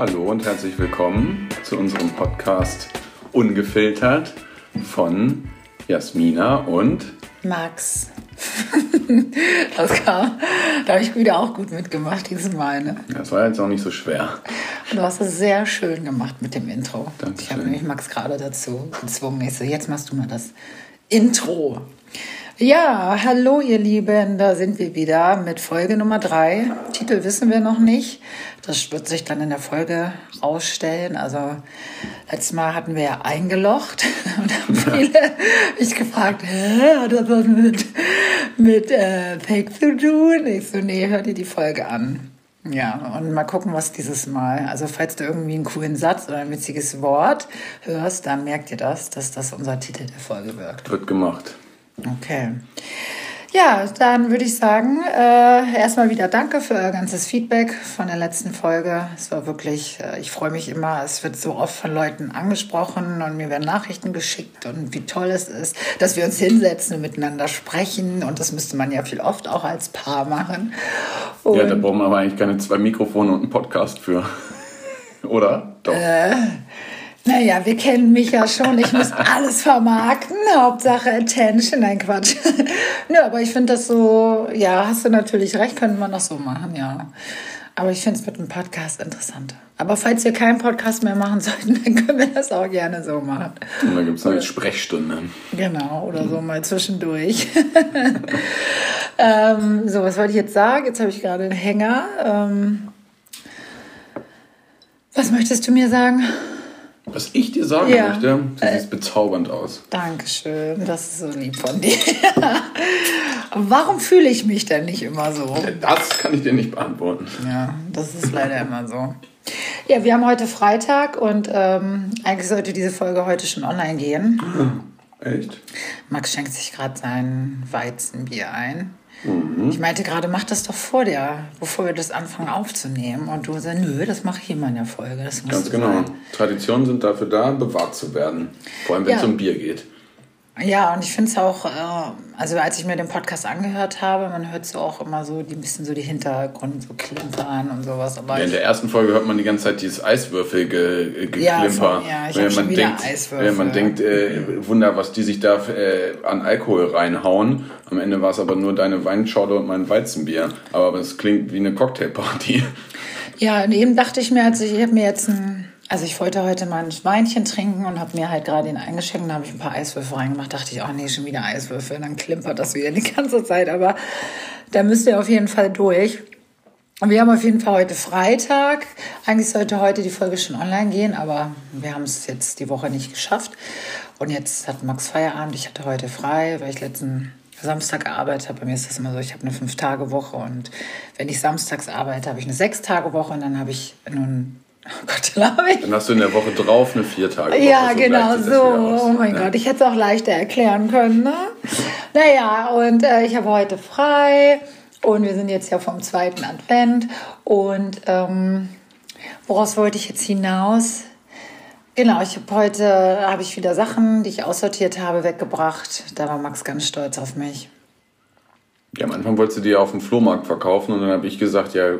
Hallo und herzlich willkommen zu unserem Podcast Ungefiltert von Jasmina und Max. das kam, da habe ich wieder auch gut mitgemacht dieses Mal. Ne? Das war jetzt auch nicht so schwer. Du hast es sehr schön gemacht mit dem Intro. Dankeschön. Ich habe nämlich Max gerade dazu gezwungen. Ich so, jetzt machst du mal das Intro. Ja, hallo ihr Lieben, da sind wir wieder mit Folge Nummer drei. Titel wissen wir noch nicht. Das wird sich dann in der Folge rausstellen. Also letztes Mal hatten wir ja eingelocht und haben viele mich gefragt, hä, hat das was mit, mit äh, Fake zu tun? Ich so, nee, hör dir die Folge an. Ja, und mal gucken, was dieses Mal. Also, falls du irgendwie einen coolen Satz oder ein witziges Wort hörst, dann merkt ihr das, dass das unser Titel der Folge wirkt. Wird gemacht. Okay. Ja, dann würde ich sagen, äh, erstmal wieder danke für euer ganzes Feedback von der letzten Folge. Es war wirklich, äh, ich freue mich immer, es wird so oft von Leuten angesprochen und mir werden Nachrichten geschickt und wie toll es ist, dass wir uns hinsetzen und miteinander sprechen und das müsste man ja viel oft auch als Paar machen. Und ja, da brauchen wir aber eigentlich keine zwei Mikrofone und einen Podcast für. Oder? Doch. Äh, naja, wir kennen mich ja schon. Ich muss alles vermarkten. Hauptsache Attention. Nein, Quatsch. Nö, aber ich finde das so, ja, hast du natürlich recht, könnte man das so machen, ja. Aber ich finde es mit einem Podcast interessant. Aber falls wir keinen Podcast mehr machen sollten, dann können wir das auch gerne so machen. Und da gibt es eine Sprechstunde. Genau, oder so mal zwischendurch. ähm, so, was wollte ich jetzt sagen? Jetzt habe ich gerade einen Hänger. Ähm, was möchtest du mir sagen? Was ich dir sagen Ja. möchte, du siehst bezaubernd aus. Dankeschön, das ist so lieb von dir. Warum fühle ich mich denn nicht immer so? Das kann ich dir nicht beantworten. Ja, das ist leider immer so. Ja, wir haben heute Freitag und ähm, eigentlich sollte diese Folge heute schon online gehen. Echt? Max schenkt sich gerade sein Weizenbier ein. Mhm. Ich meinte gerade, mach das doch vor der, bevor wir das anfangen aufzunehmen. Und du sagst, nö, das mache ich immer in der Folge. Ganz genau. sein. Traditionen sind dafür da, bewahrt zu werden. Vor allem, wenn es Ja. um Bier geht. Ja, und ich finde es auch, äh, also als ich mir den Podcast angehört habe, man hört so auch immer so die ein bisschen so die Hintergründe so klimpern und sowas. Aber Ja, in der ersten Folge hört man die ganze Zeit dieses Eiswürfel ge ge Ja, ja, ich Wenn man denkt, Eiswürfel. ja, man denkt, äh, Wunder, was die sich da äh, an Alkohol reinhauen. Am Ende war es aber nur deine Weinschorle und mein Weizenbier. Aber es klingt wie eine Cocktailparty. Ja, und eben dachte ich mir, also ich habe mir jetzt ein, also ich wollte heute mal ein Weinchen trinken und habe mir halt gerade den eingeschenkt und habe ich ein paar Eiswürfel reingemacht. Dachte ich, oh nee, schon wieder Eiswürfel. Dann klimpert das wieder die ganze Zeit. Aber da müsst ihr auf jeden Fall durch. Und wir haben auf jeden Fall heute Freitag. Eigentlich sollte heute die Folge schon online gehen, aber wir haben es jetzt die Woche nicht geschafft. Und jetzt hat Max Feierabend. Ich hatte heute frei, weil ich letzten Samstag gearbeitet habe. Bei mir ist das immer so, ich habe eine Fünf-Tage-Woche und wenn ich samstags arbeite, habe ich eine Sechs-Tage-Woche und dann habe ich nun, oh Gott, habe ich Dann hast du in der Woche drauf eine vier Tage ja, genau so. wieder aus. Oh mein Ja. Gott, ich hätte es auch leichter erklären können. Ne? Naja, und äh, ich habe heute frei und wir sind jetzt ja vom zweiten Advent. Und ähm, woraus wollte ich jetzt hinaus? Genau, ich habe heute habe ich wieder Sachen, die ich aussortiert habe, weggebracht. Da war Max ganz stolz auf mich. Ja, am Anfang wolltest du die auf dem Flohmarkt verkaufen und dann habe ich gesagt, ja, äh,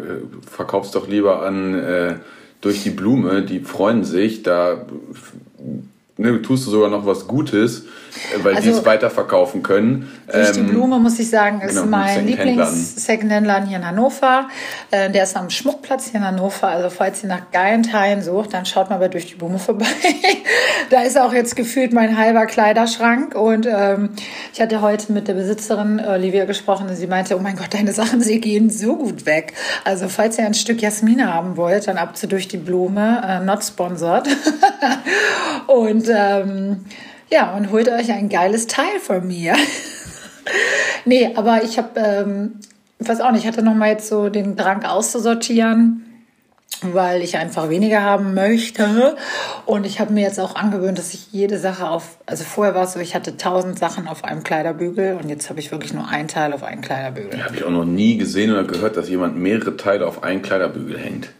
verkauf's doch lieber an äh, durch die Blume, die freuen sich, da ne, tust du sogar noch was Gutes, äh, weil die Also, es weiterverkaufen können. Durch die Ähm, Blume, muss ich sagen, ist genau, mein Secondhand-Laden. Lieblings-Secondhand-Laden hier in Hannover. Äh, Der ist am Schmuckplatz hier in Hannover. Also falls ihr nach geilen Teilen sucht, dann schaut mal bei Durch die Blume vorbei. da ist auch jetzt gefühlt mein halber Kleiderschrank. Und ähm, ich hatte heute mit der Besitzerin äh, Olivia gesprochen und sie meinte, oh mein Gott, deine Sachen, sie gehen so gut weg. Also falls ihr ein Stück Jasmine haben wollt, dann ab zu Durch die Blume, äh, not sponsored. und ähm, ja, und holt euch ein geiles Teil von mir. nee, aber ich habe, ähm, ich weiß auch nicht, ich hatte noch mal jetzt so den Drang auszusortieren, weil ich einfach weniger haben möchte. Und ich habe mir jetzt auch angewöhnt, dass ich jede Sache auf, also vorher war es so, ich hatte tausend Sachen auf einem Kleiderbügel und jetzt habe ich wirklich nur ein Teil auf einem Kleiderbügel. Habe ich auch noch nie gesehen oder gehört, dass jemand mehrere Teile auf einen Kleiderbügel hängt.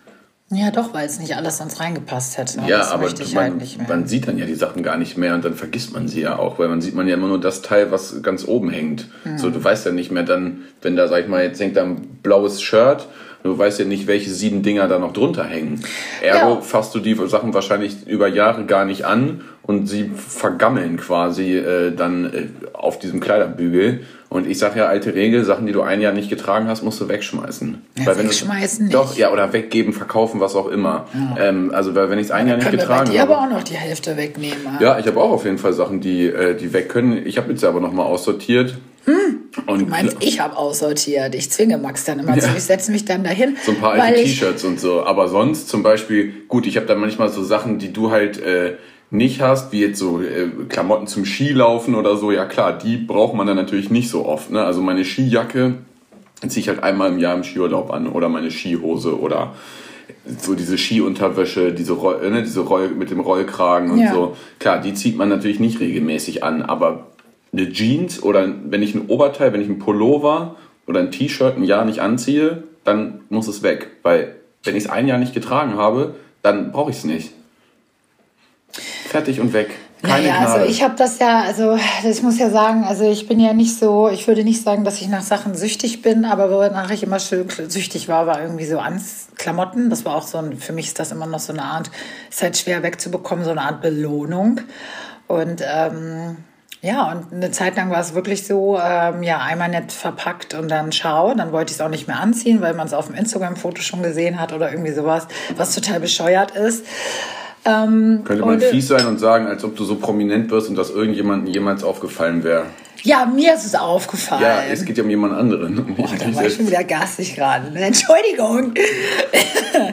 Ja, doch, weil es nicht alles sonst reingepasst hätte. Ja, das aber man, halt man sieht dann ja die Sachen gar nicht mehr und dann vergisst man sie ja auch, weil man sieht man ja immer nur das Teil, was ganz oben hängt. Mhm. So, du weißt ja nicht mehr dann, wenn da, sag ich mal, jetzt hängt da ein blaues Shirt Du weißt ja nicht, welche sieben Dinger da noch drunter hängen. Ergo ja. fasst du die Sachen wahrscheinlich über Jahre gar nicht an und sie vergammeln quasi äh, dann äh, auf diesem Kleiderbügel. Und ich sage ja, alte Regel, Sachen, die du ein Jahr nicht getragen hast, musst du wegschmeißen. Ja, weil wenn wegschmeißen nicht. Doch, ja, oder weggeben, verkaufen, was auch immer. Ja. Ähm, also weil wenn ich es ein Jahr nicht getragen habe. Ich aber auch noch die Hälfte wegnehmen. Ja, ich habe auch auf jeden Fall Sachen, die, äh, die weg können. Ich habe jetzt aber nochmal aussortiert. Hm. Und du meinst, ich habe aussortiert. Ich zwinge Max dann immer ja. zu. Ich setze mich dann dahin. So ein paar alte T-Shirts und so. Aber sonst zum Beispiel, gut, ich habe dann manchmal so Sachen, die du halt äh, nicht hast, wie jetzt so äh, Klamotten zum Skilaufen oder so, ja klar, die braucht man dann natürlich nicht so oft. Ne? Also meine Skijacke ziehe ich halt einmal im Jahr im Skiurlaub an oder meine Skihose oder so diese Skiunterwäsche, diese, Roll, ne, diese Roll mit dem Rollkragen und ja. so. Klar, die zieht man natürlich nicht regelmäßig an, aber eine Jeans oder wenn ich ein Oberteil, wenn ich ein Pullover oder ein T-Shirt ein Jahr nicht anziehe, dann muss es weg. Weil wenn ich es ein Jahr nicht getragen habe, dann brauche ich es nicht. Fertig und weg. Keine naja, also ich habe das ja, also ich muss ja sagen, also ich bin ja nicht so, ich würde nicht sagen, dass ich nach Sachen süchtig bin, aber wonach ich immer schön süchtig war, war irgendwie so ans Klamotten. Das war auch so ein, für mich ist das immer noch so eine Art, ist halt schwer wegzubekommen, so eine Art Belohnung. Und ähm, ja, und eine Zeit lang war es wirklich so, ähm, ja, einmal nett verpackt und dann schau. Dann wollte ich es auch nicht mehr anziehen, weil man es auf dem Instagram-Foto schon gesehen hat oder irgendwie sowas, was total bescheuert ist. Ähm, Könnte man fies sein und sagen, als ob du so prominent wirst und dass irgendjemandem jemals aufgefallen wäre. Ja, mir ist es aufgefallen. Ja, es geht ja um jemand anderen. Boah, da war ich schon wieder garstig gerade. Entschuldigung.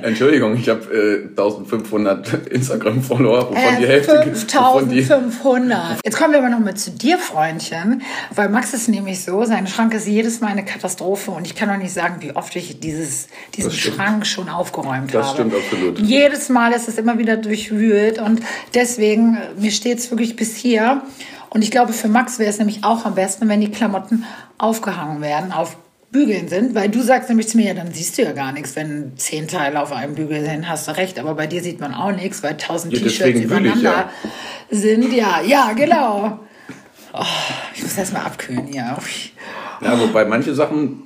Entschuldigung, ich habe äh, 1500 Instagram-Follower, wovon äh, die Hälfte... 5500. Jetzt kommen wir aber noch mal zu dir, Freundchen. Weil Max ist nämlich so, sein Schrank ist jedes Mal eine Katastrophe und ich kann noch nicht sagen, wie oft ich dieses, diesen Schrank schon aufgeräumt das habe. Das stimmt absolut. Jedes Mal ist es immer wieder durchwühlt und deswegen, mir steht es wirklich bis hier. Und ich glaube, für Max wäre es nämlich auch am besten, wenn die Klamotten aufgehangen werden, auf Bügeln sind, weil du sagst nämlich zu mir, ja, dann siehst du ja gar nichts, wenn zehn Teile auf einem Bügel sind, hast du recht, aber bei dir sieht man auch nichts, weil tausend ja, T-Shirts übereinander ich, ja. sind. Ja, ja, genau. Oh, ich muss erst mal abkühlen hier. Ja, wobei manche Sachen,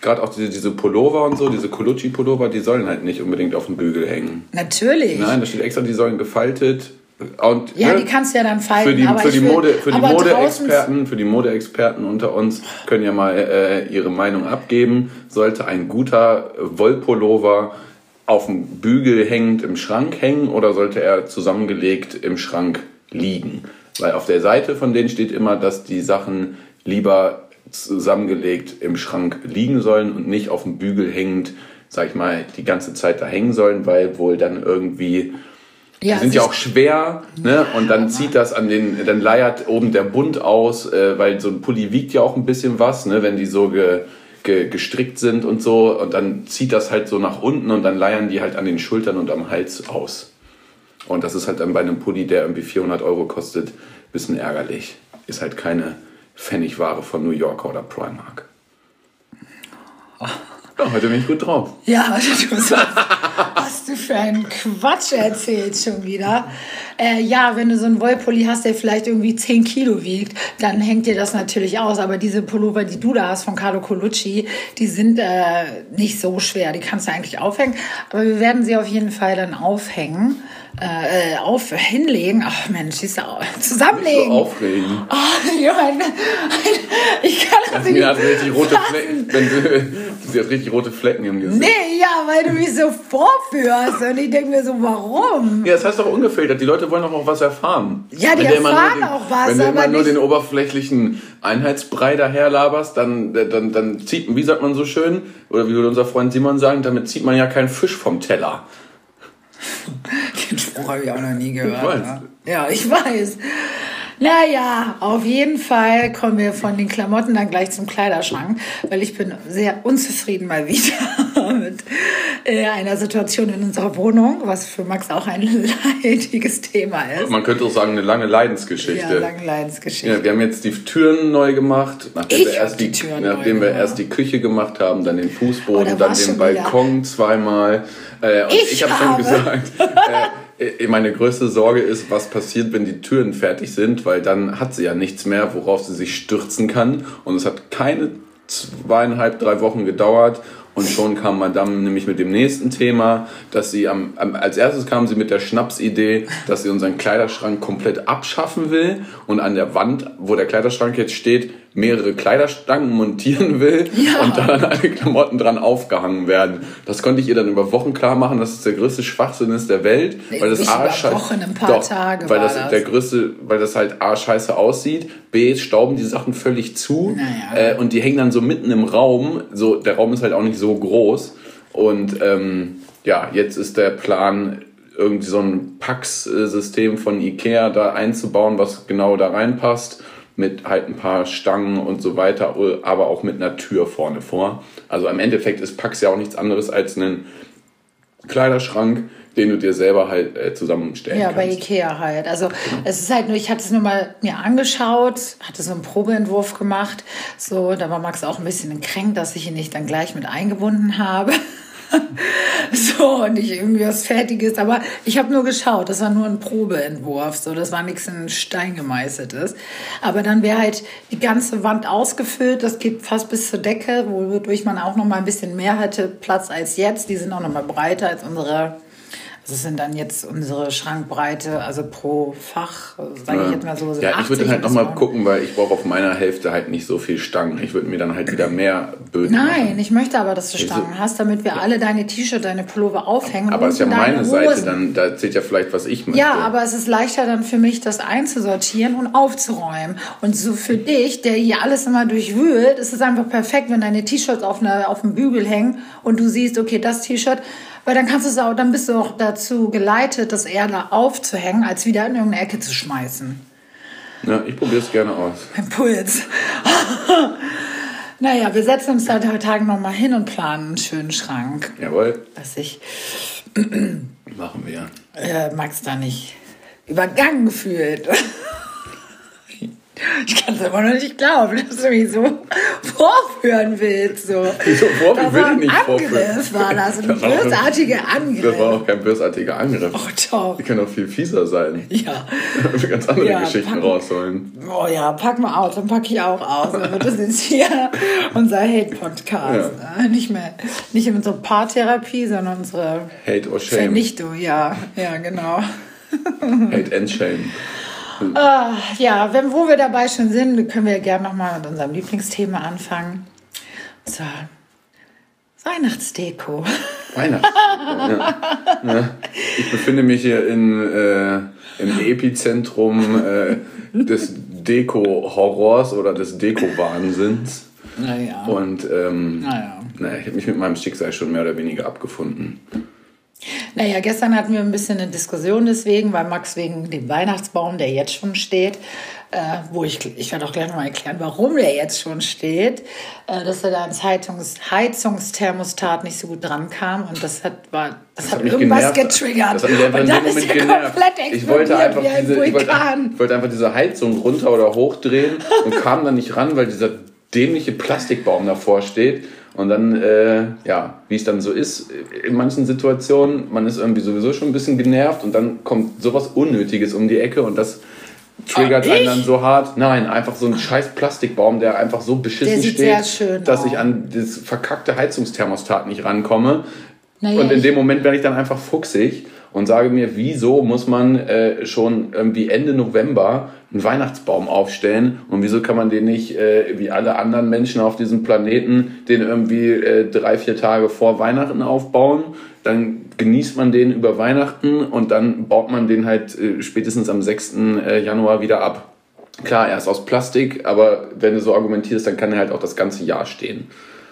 gerade auch diese, diese Pullover und so, diese Colucci-Pullover, die sollen halt nicht unbedingt auf dem Bügel hängen. Natürlich. Nein, da steht extra, die sollen gefaltet und, ja, ne, die kannst du ja dann falten. Für die, für die Mode, für die Modeexperten, für die Modeexperten unter uns können ja mal äh, ihre Meinung abgeben. Sollte ein guter Wollpullover auf dem Bügel hängend im Schrank hängen oder sollte er zusammengelegt im Schrank liegen? Weil auf der Seite von denen steht immer, dass die Sachen lieber zusammengelegt im Schrank liegen sollen und nicht auf dem Bügel hängend, sag ich mal, die ganze Zeit da hängen sollen, weil wohl dann irgendwie ja, die sind ja auch schwer, ne? Und dann zieht das an den, dann leiert oben der Bund aus, äh, weil so ein Pulli wiegt ja auch ein bisschen was, ne? Wenn die so ge, ge, gestrickt sind und so. Und dann zieht das halt so nach unten und dann leiern die halt an den Schultern und am Hals aus. Und das ist halt dann bei einem Pulli, der irgendwie 400 Euro kostet, ein bisschen ärgerlich. Ist halt keine Pfennigware von New Yorker oder Primark. Oh. Ja, heute bin ich gut drauf. Ja, du sagst, was du für einen Quatsch erzählst schon wieder. Äh, ja, wenn du so einen Wollpulli hast, der vielleicht irgendwie 10 Kilo wiegt, dann hängt dir das natürlich aus. Aber diese Pullover, die du da hast von Carlo Colucci, die sind äh, nicht so schwer. Die kannst du eigentlich aufhängen. Aber wir werden sie auf jeden Fall dann aufhängen äh, auf hinlegen. Ach Mensch, siehst du, zusammenlegen. So aufregen. Oh, Johann, ich kann das nicht. Hat richtig rote Flecken, du, sie hat richtig rote Flecken im Gesicht. Nee, ja, weil du mich so vorführst und ich denke mir so, warum? Ja, das heißt doch ungefiltert. Die Leute wollen doch noch was erfahren. Ja, die wenn erfahren den, auch was. Wenn du immer nur den oberflächlichen Einheitsbrei daherlaberst, dann, dann, dann zieht, wie sagt man so schön, oder wie würde unser Freund Simon sagen, damit zieht man ja keinen Fisch vom Teller. Den Spruch habe ich auch noch nie gehört. Ich weiß. Ja, ich weiß. Naja, auf jeden Fall kommen wir von den Klamotten dann gleich zum Kleiderschrank, weil ich bin sehr unzufrieden mal wieder mit äh, einer Situation in unserer Wohnung, was für Max auch ein leidiges Thema ist. Man könnte auch sagen, eine lange Leidensgeschichte. Ja, lange Leidensgeschichte. Ja, wir haben jetzt die Türen neu gemacht, nachdem ich wir, erst die, die nachdem wir erst die Küche gemacht haben, dann den Fußboden, oh, dann den Balkon wieder. zweimal. Äh, und ich, ich habe schon gesagt, äh, meine größte Sorge ist, was passiert, wenn die Türen fertig sind, weil dann hat sie ja nichts mehr, worauf sie sich stürzen kann. Und es hat keine zweieinhalb, drei Wochen gedauert Und schon kam Madame nämlich mit dem nächsten Thema, dass sie am, am, als erstes kam sie mit der Schnapsidee, dass sie unseren Kleiderschrank komplett abschaffen will und an der Wand, wo der Kleiderschrank jetzt steht, mehrere Kleiderstangen montieren will ja. und dann an alle Klamotten dran aufgehangen werden. Das konnte ich ihr dann über Wochen klar machen, dass es der größte Schwachsinn ist der Welt, weil das A Wochen, ein paar doch, Tage weil das, das, der größte, weil das halt A scheiße aussieht, B stauben die Sachen völlig zu naja. äh, und die hängen dann so mitten im Raum. So der Raum ist halt auch nicht so groß und ähm, ja, jetzt ist der Plan irgendwie so ein Pax-System von Ikea da einzubauen, was genau da reinpasst mit halt ein paar Stangen und so weiter, aber auch mit einer Tür vorne vor. Also im Endeffekt ist Pax ja auch nichts anderes als ein Kleiderschrank, den du dir selber halt äh, zusammenstellen ja, kannst. Ja, bei Ikea halt. Also genau. es ist halt nur, ich hatte es nur mal mir angeschaut, hatte so einen Probeentwurf gemacht. So, da war Max auch ein bisschen kränkt, dass ich ihn nicht dann gleich mit eingebunden habe. so, und nicht irgendwie was Fertiges. Aber ich habe nur geschaut, das war nur ein Probeentwurf. So, das war nichts in Stein gemeißeltes. Aber dann wäre halt die ganze Wand ausgefüllt. Das geht fast bis zur Decke, wodurch man auch noch mal ein bisschen mehr hätte Platz als jetzt. Die sind auch noch mal breiter als unsere das sind dann jetzt unsere Schrankbreite, also pro Fach, sage ja. ich jetzt mal so. Ja, ich würde dann halt nochmal gucken, weil ich brauche auf meiner Hälfte halt nicht so viel Stangen. Ich würde mir dann halt wieder mehr Böden Nein, machen. ich möchte aber, dass du Stangen hast, damit wir ja. alle deine T-Shirt, deine Pullover aufhängen. Aber es ist ja meine. Seite, dann da zählt ja vielleicht, was ich möchte. Ja, aber es ist leichter dann für mich, das einzusortieren und aufzuräumen. Und so für dich, der hier alles immer durchwühlt, ist es einfach perfekt, wenn deine T-Shirts auf, auf dem Bügel hängen und du siehst, okay, das T-Shirt weil dann kannst du es auch, dann bist du auch dazu geleitet, das eher da aufzuhängen, als wieder in irgendeine Ecke zu schmeißen. Ja, ich probiere es gerne aus. Mein Puls. naja, wir setzen uns seit heute Tagen nochmal hin und planen einen schönen Schrank. Jawohl. Dass ich. Machen wir. Äh, Max da nicht übergangen fühlt. Ich kann es aber noch nicht glauben, dass du mich so vorführen willst. So. Wieso vorführen? Das will ich nicht Angriff war das, ein bösartiger Angriff. Das war auch kein bösartiger Angriff. Oh, doch. Die können auch viel fieser sein. Ja. wir ganz andere ja, Geschichten pack, rausholen. Oh ja, pack mal aus, dann packe ich auch aus. Dann wird das jetzt hier unser Hate-Podcast. Ja. Nicht mehr, nicht unsere Paartherapie, sondern unsere Hate or Shame. Vernichtung, ja, ja, genau. Hate and Shame. Uh, ja, wenn, wo wir dabei schon sind, können wir gerne nochmal mit unserem Lieblingsthema anfangen. Und zwar Weihnachtsdeko. Weihnachtsdeko, ja. ja. Ich befinde mich hier in, äh, im Epizentrum äh, des Deko-Horrors oder des Deko-Wahnsinns. Naja. Und ähm, naja. naja, ich habe mich mit meinem Schicksal schon mehr oder weniger abgefunden. Naja, gestern hatten wir ein bisschen eine Diskussion deswegen, weil Max wegen dem Weihnachtsbaum, der jetzt schon steht, äh, wo ich, ich werde auch gleich nochmal erklären, warum der jetzt schon steht, äh, dass er da ans Heizungs, Heizungsthermostat nicht so gut dran kam und das hat, war, das, das hat, hat irgendwas genervt. getriggert. Das hat mich einfach und dann ist er komplett ich wollte einfach diese, ich wollte, ich wollte einfach diese Heizung runter oder hochdrehen und kam dann nicht ran, weil dieser dämliche Plastikbaum davor steht und dann, äh, ja, wie es dann so ist, in manchen Situationen, man ist irgendwie sowieso schon ein bisschen genervt und dann kommt sowas Unnötiges um die Ecke und das triggert oh, einen dann so hart. Nein, einfach so ein scheiß Plastikbaum, der einfach so beschissen steht, dass ich an das verkackte Heizungsthermostat nicht rankomme. Naja, und in dem Moment werde ich dann einfach fuchsig und sage mir, wieso muss man äh, schon irgendwie Ende November einen Weihnachtsbaum aufstellen und wieso kann man den nicht, äh, wie alle anderen Menschen auf diesem Planeten, den irgendwie äh, drei, vier Tage vor Weihnachten aufbauen, dann genießt man den über Weihnachten und dann baut man den halt äh, spätestens am 6. Äh, Januar wieder ab. Klar, er ist aus Plastik, aber wenn du so argumentierst, dann kann er halt auch das ganze Jahr stehen.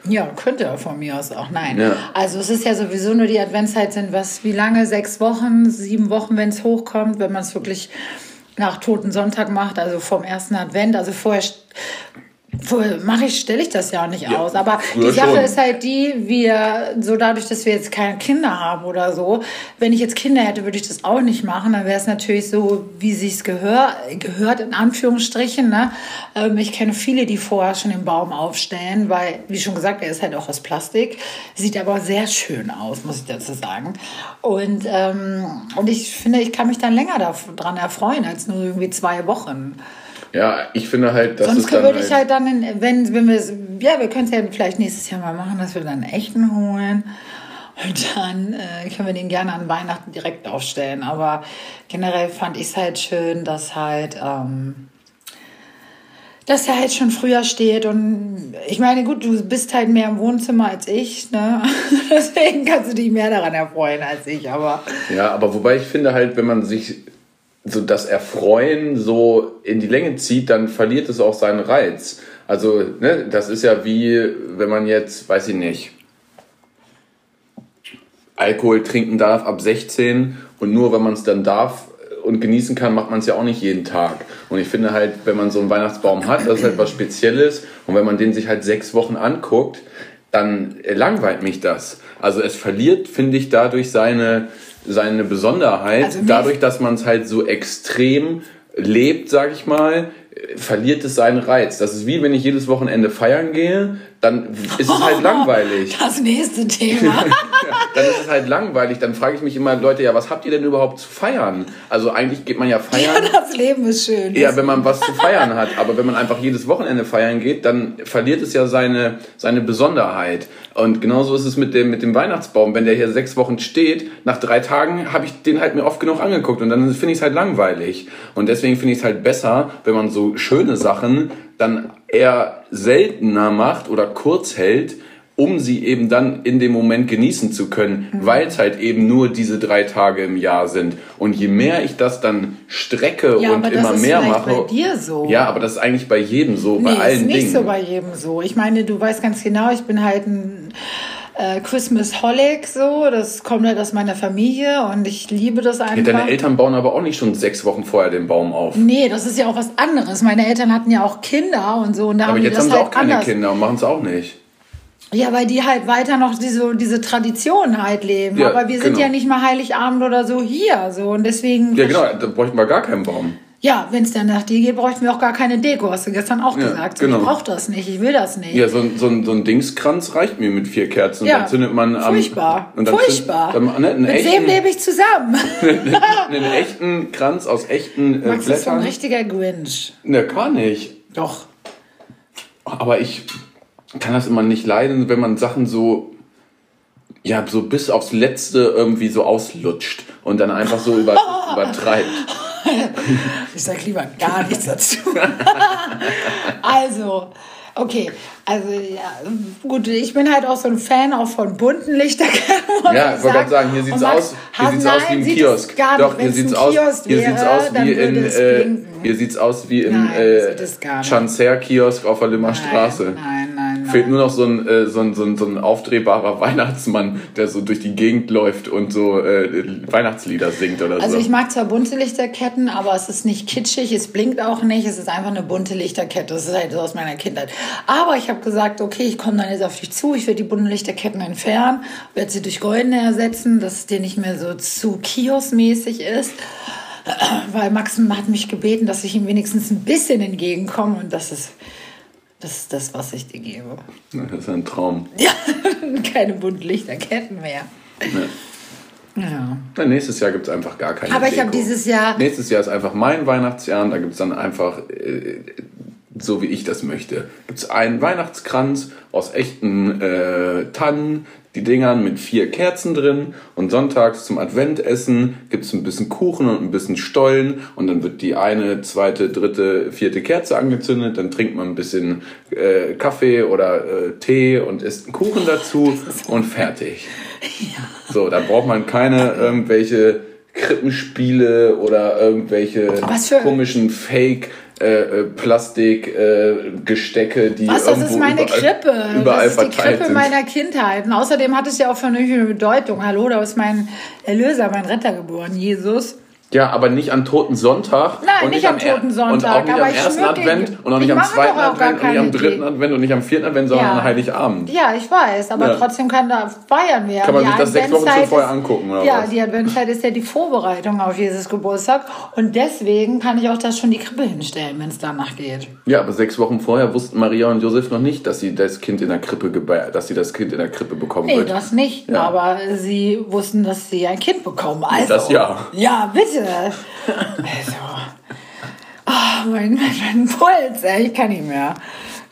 Ja, könnte er von mir aus auch. Nein. Ja. Also es ist ja sowieso nur die Adventszeit sind was, wie lange? Sechs Wochen, sieben Wochen, wenn es hochkommt, wenn man es wirklich nach Toten Sonntag macht, also vom ersten Advent. Also vorher mache ich, stelle ich das ja auch nicht ja, aus. Aber die Sache schon. ist halt die, wir, so dadurch, dass wir jetzt keine Kinder haben oder so, wenn ich jetzt Kinder hätte, würde ich das auch nicht machen. Dann wäre es natürlich so, wie sich's gehör, gehört, in Anführungsstrichen. Ne? Ähm, ich kenne viele, die vorher schon den Baum aufstellen, weil, wie schon gesagt, er ist halt auch aus Plastik. Sieht aber sehr schön aus, muss ich dazu sagen. Und, ähm, und ich finde, ich kann mich dann länger daran erfreuen, als nur irgendwie zwei Wochen. Ja, ich finde halt, dass Sonst es dann würde halt, ich halt dann, in, wenn, wenn wir es, ja, wir können es ja vielleicht nächstes Jahr mal machen, dass wir dann einen echten holen. Und dann äh, können wir den gerne an Weihnachten direkt aufstellen. Aber generell fand ich es halt schön, dass halt, ähm, dass er halt schon früher steht. Und ich meine, gut, du bist halt mehr im Wohnzimmer als ich, ne? Deswegen kannst du dich mehr daran erfreuen als ich. Aber Ja, aber wobei ich finde halt, wenn man sich so das Erfreuen so in die Länge zieht, dann verliert es auch seinen Reiz. Also, ne, das ist ja wie, wenn man jetzt, weiß ich nicht, Alkohol trinken darf ab 16 und nur wenn man es dann darf und genießen kann, macht man es ja auch nicht jeden Tag. Und ich finde halt, wenn man so einen Weihnachtsbaum hat, das ist halt was Spezielles und wenn man den sich halt sechs Wochen anguckt, dann langweilt mich das. Also es verliert, finde ich, dadurch seine, seine Besonderheit, Also dadurch, dass man es halt so extrem lebt, sag ich mal, verliert es seinen Reiz. Das ist wie wenn ich jedes Wochenende feiern gehe, dann ist es halt langweilig. das nächste Thema. Dann ist es halt langweilig. Dann frage ich mich immer, Leute, ja, was habt ihr denn überhaupt zu feiern? Also eigentlich geht man ja feiern. das Leben ist schön. Ja, wenn man was zu feiern hat, aber wenn man einfach jedes Wochenende feiern geht, dann verliert es ja seine, seine Besonderheit. Und genauso ist es mit dem, mit dem Weihnachtsbaum. Wenn der hier sechs Wochen steht, nach drei Tagen habe ich den halt mir oft genug angeguckt und dann finde ich es halt langweilig. Und deswegen finde ich es halt besser, wenn man so schöne Sachen dann eher seltener macht oder kurz hält, um sie eben dann in dem Moment genießen zu können, weil es halt eben nur diese drei Tage im Jahr sind. Und je mehr ich das dann strecke Ja, und immer ist mehr mache. bei dir so. Ja, aber das ist eigentlich bei jedem so, bei Nee, allen ist nicht Dingen. so bei jedem so. Ich meine, du weißt ganz genau, ich bin halt ein äh, Christmas Holic so. Das kommt halt aus meiner Familie und ich liebe das ja, einfach. deine Eltern bauen aber auch nicht schon sechs Wochen vorher den Baum auf. Nee, das ist ja auch was anderes. Meine Eltern hatten ja auch Kinder und so. Und da Aber haben jetzt haben sie halt auch keine anders. Kinder und machen es auch nicht. Ja, weil die halt weiter noch diese, diese Tradition halt leben. Ja, Aber wir sind genau. ja nicht mal Heiligabend oder so hier. So. Und deswegen. Ja, genau, da bräuchten wir gar keinen Baum. Ja, wenn es dann nach dir geht, bräuchten wir auch gar keine Deko, hast du gestern auch Ja, gesagt. So, genau. Ich brauche das nicht, ich will das nicht. Ja, so, ein- so, so ein Dingskranz reicht mir mit vier Kerzen. Und Ja, dann zündet man am. Furchtbar. Und dann Furchtbar. Zündet, dann, ne, Mit wem echten, lebe ich zusammen? einen echten Kranz aus echten äh, Max ist so ein Blättern. richtiger Grinch. Ne, gar nicht. Doch. Aber ich kann das immer nicht leiden, wenn man Sachen so, ja, so bis aufs Letzte irgendwie so auslutscht und dann einfach so über, übertreibt. Ich sag lieber gar nichts dazu. also, okay. Also, ja, gut, ich bin halt auch so ein Fan auch von bunten Lichterketten. Ja, ich wollte gerade sagen, hier sieht's Max, aus, hier aus wie im sieht Kiosk. Es gar Doch, nicht. hier Wenn's sieht's ein aus, Kiosk hier wäre, sieht's aus wie in, es äh, hier sieht's aus wie im äh, sieht es nicht. Chancer-Kiosk auf der Limmer Straße. Nein. Fehlt nur noch so ein, äh, so, ein, so, ein, so ein aufdrehbarer Weihnachtsmann, der so durch die Gegend läuft und so äh, Weihnachtslieder singt oder Also so. ich mag zwar bunte Lichterketten, aber es ist nicht kitschig, es blinkt auch nicht, es ist einfach eine bunte Lichterkette. Das ist halt so aus meiner Kindheit. Aber ich habe gesagt, okay, ich komme dann jetzt auf dich zu, ich werde die bunten Lichterketten entfernen, werde sie durch goldene ersetzen, dass es dir nicht mehr so zu kioskmäßig ist. Weil Max hat mich gebeten, dass ich ihm wenigstens ein bisschen entgegenkomme und das ist das, ist das was ich dir gebe. das ist ein Traum. Ja, keine bunten Lichterketten mehr. Ja. Na, nächstes Jahr gibt's einfach gar keine Aber ich habe dieses Jahr Nächstes Jahr ist einfach mein Weihnachtsjahr und da gibt's dann einfach, äh, so wie ich das möchte, gibt's einen Weihnachtskranz aus echten äh, Tannen, die Dingern mit vier Kerzen drin und sonntags zum Adventessen gibt's ein bisschen Kuchen und ein bisschen Stollen und dann wird die eine, zweite, dritte, vierte Kerze angezündet, dann trinkt man ein bisschen äh, Kaffee oder äh, Tee und isst einen Kuchen dazu und fertig. So, da braucht man keine irgendwelche Krippenspiele oder irgendwelche komischen Fake äh, äh, Plastik äh, Gestecke, die Was, das ist meine überall, Krippe. überall das ist die Krippe sind. meiner Kindheit. Und außerdem hat es ja auch vernünftige Bedeutung. Hallo, da ist mein Erlöser, mein Retter geboren, Jesus. Ja, aber nicht an Toten Sonntag. Nein, und nicht am Toten Und auch Sonntag, nicht am ersten Advent und auch ich nicht am zweiten Advent und nicht am dritten. Advent und nicht am vierten Advent, sondern Ja. an Heiligabend. Ja, ich weiß, aber trotzdem kann da feiern wir. Kann man sich das sechs Wochen zuvor ist- angucken, oder Ja, die Adventszeit ist ja die Vorbereitung auf Jesus Geburtstag. Und deswegen kann ich auch da schon die Krippe hinstellen, wenn es danach geht. Ja, aber sechs Wochen vorher wussten Maria und Josef noch nicht, dass sie das Kind in der Krippe dass sie das Kind in der Krippe bekommen Nee, wird. das nicht. Aber sie wussten, dass sie ein Kind bekommen. Also, Das ja. Ja, bitte. Also. Oh, mein, mein Puls, ey, ich kann nicht mehr.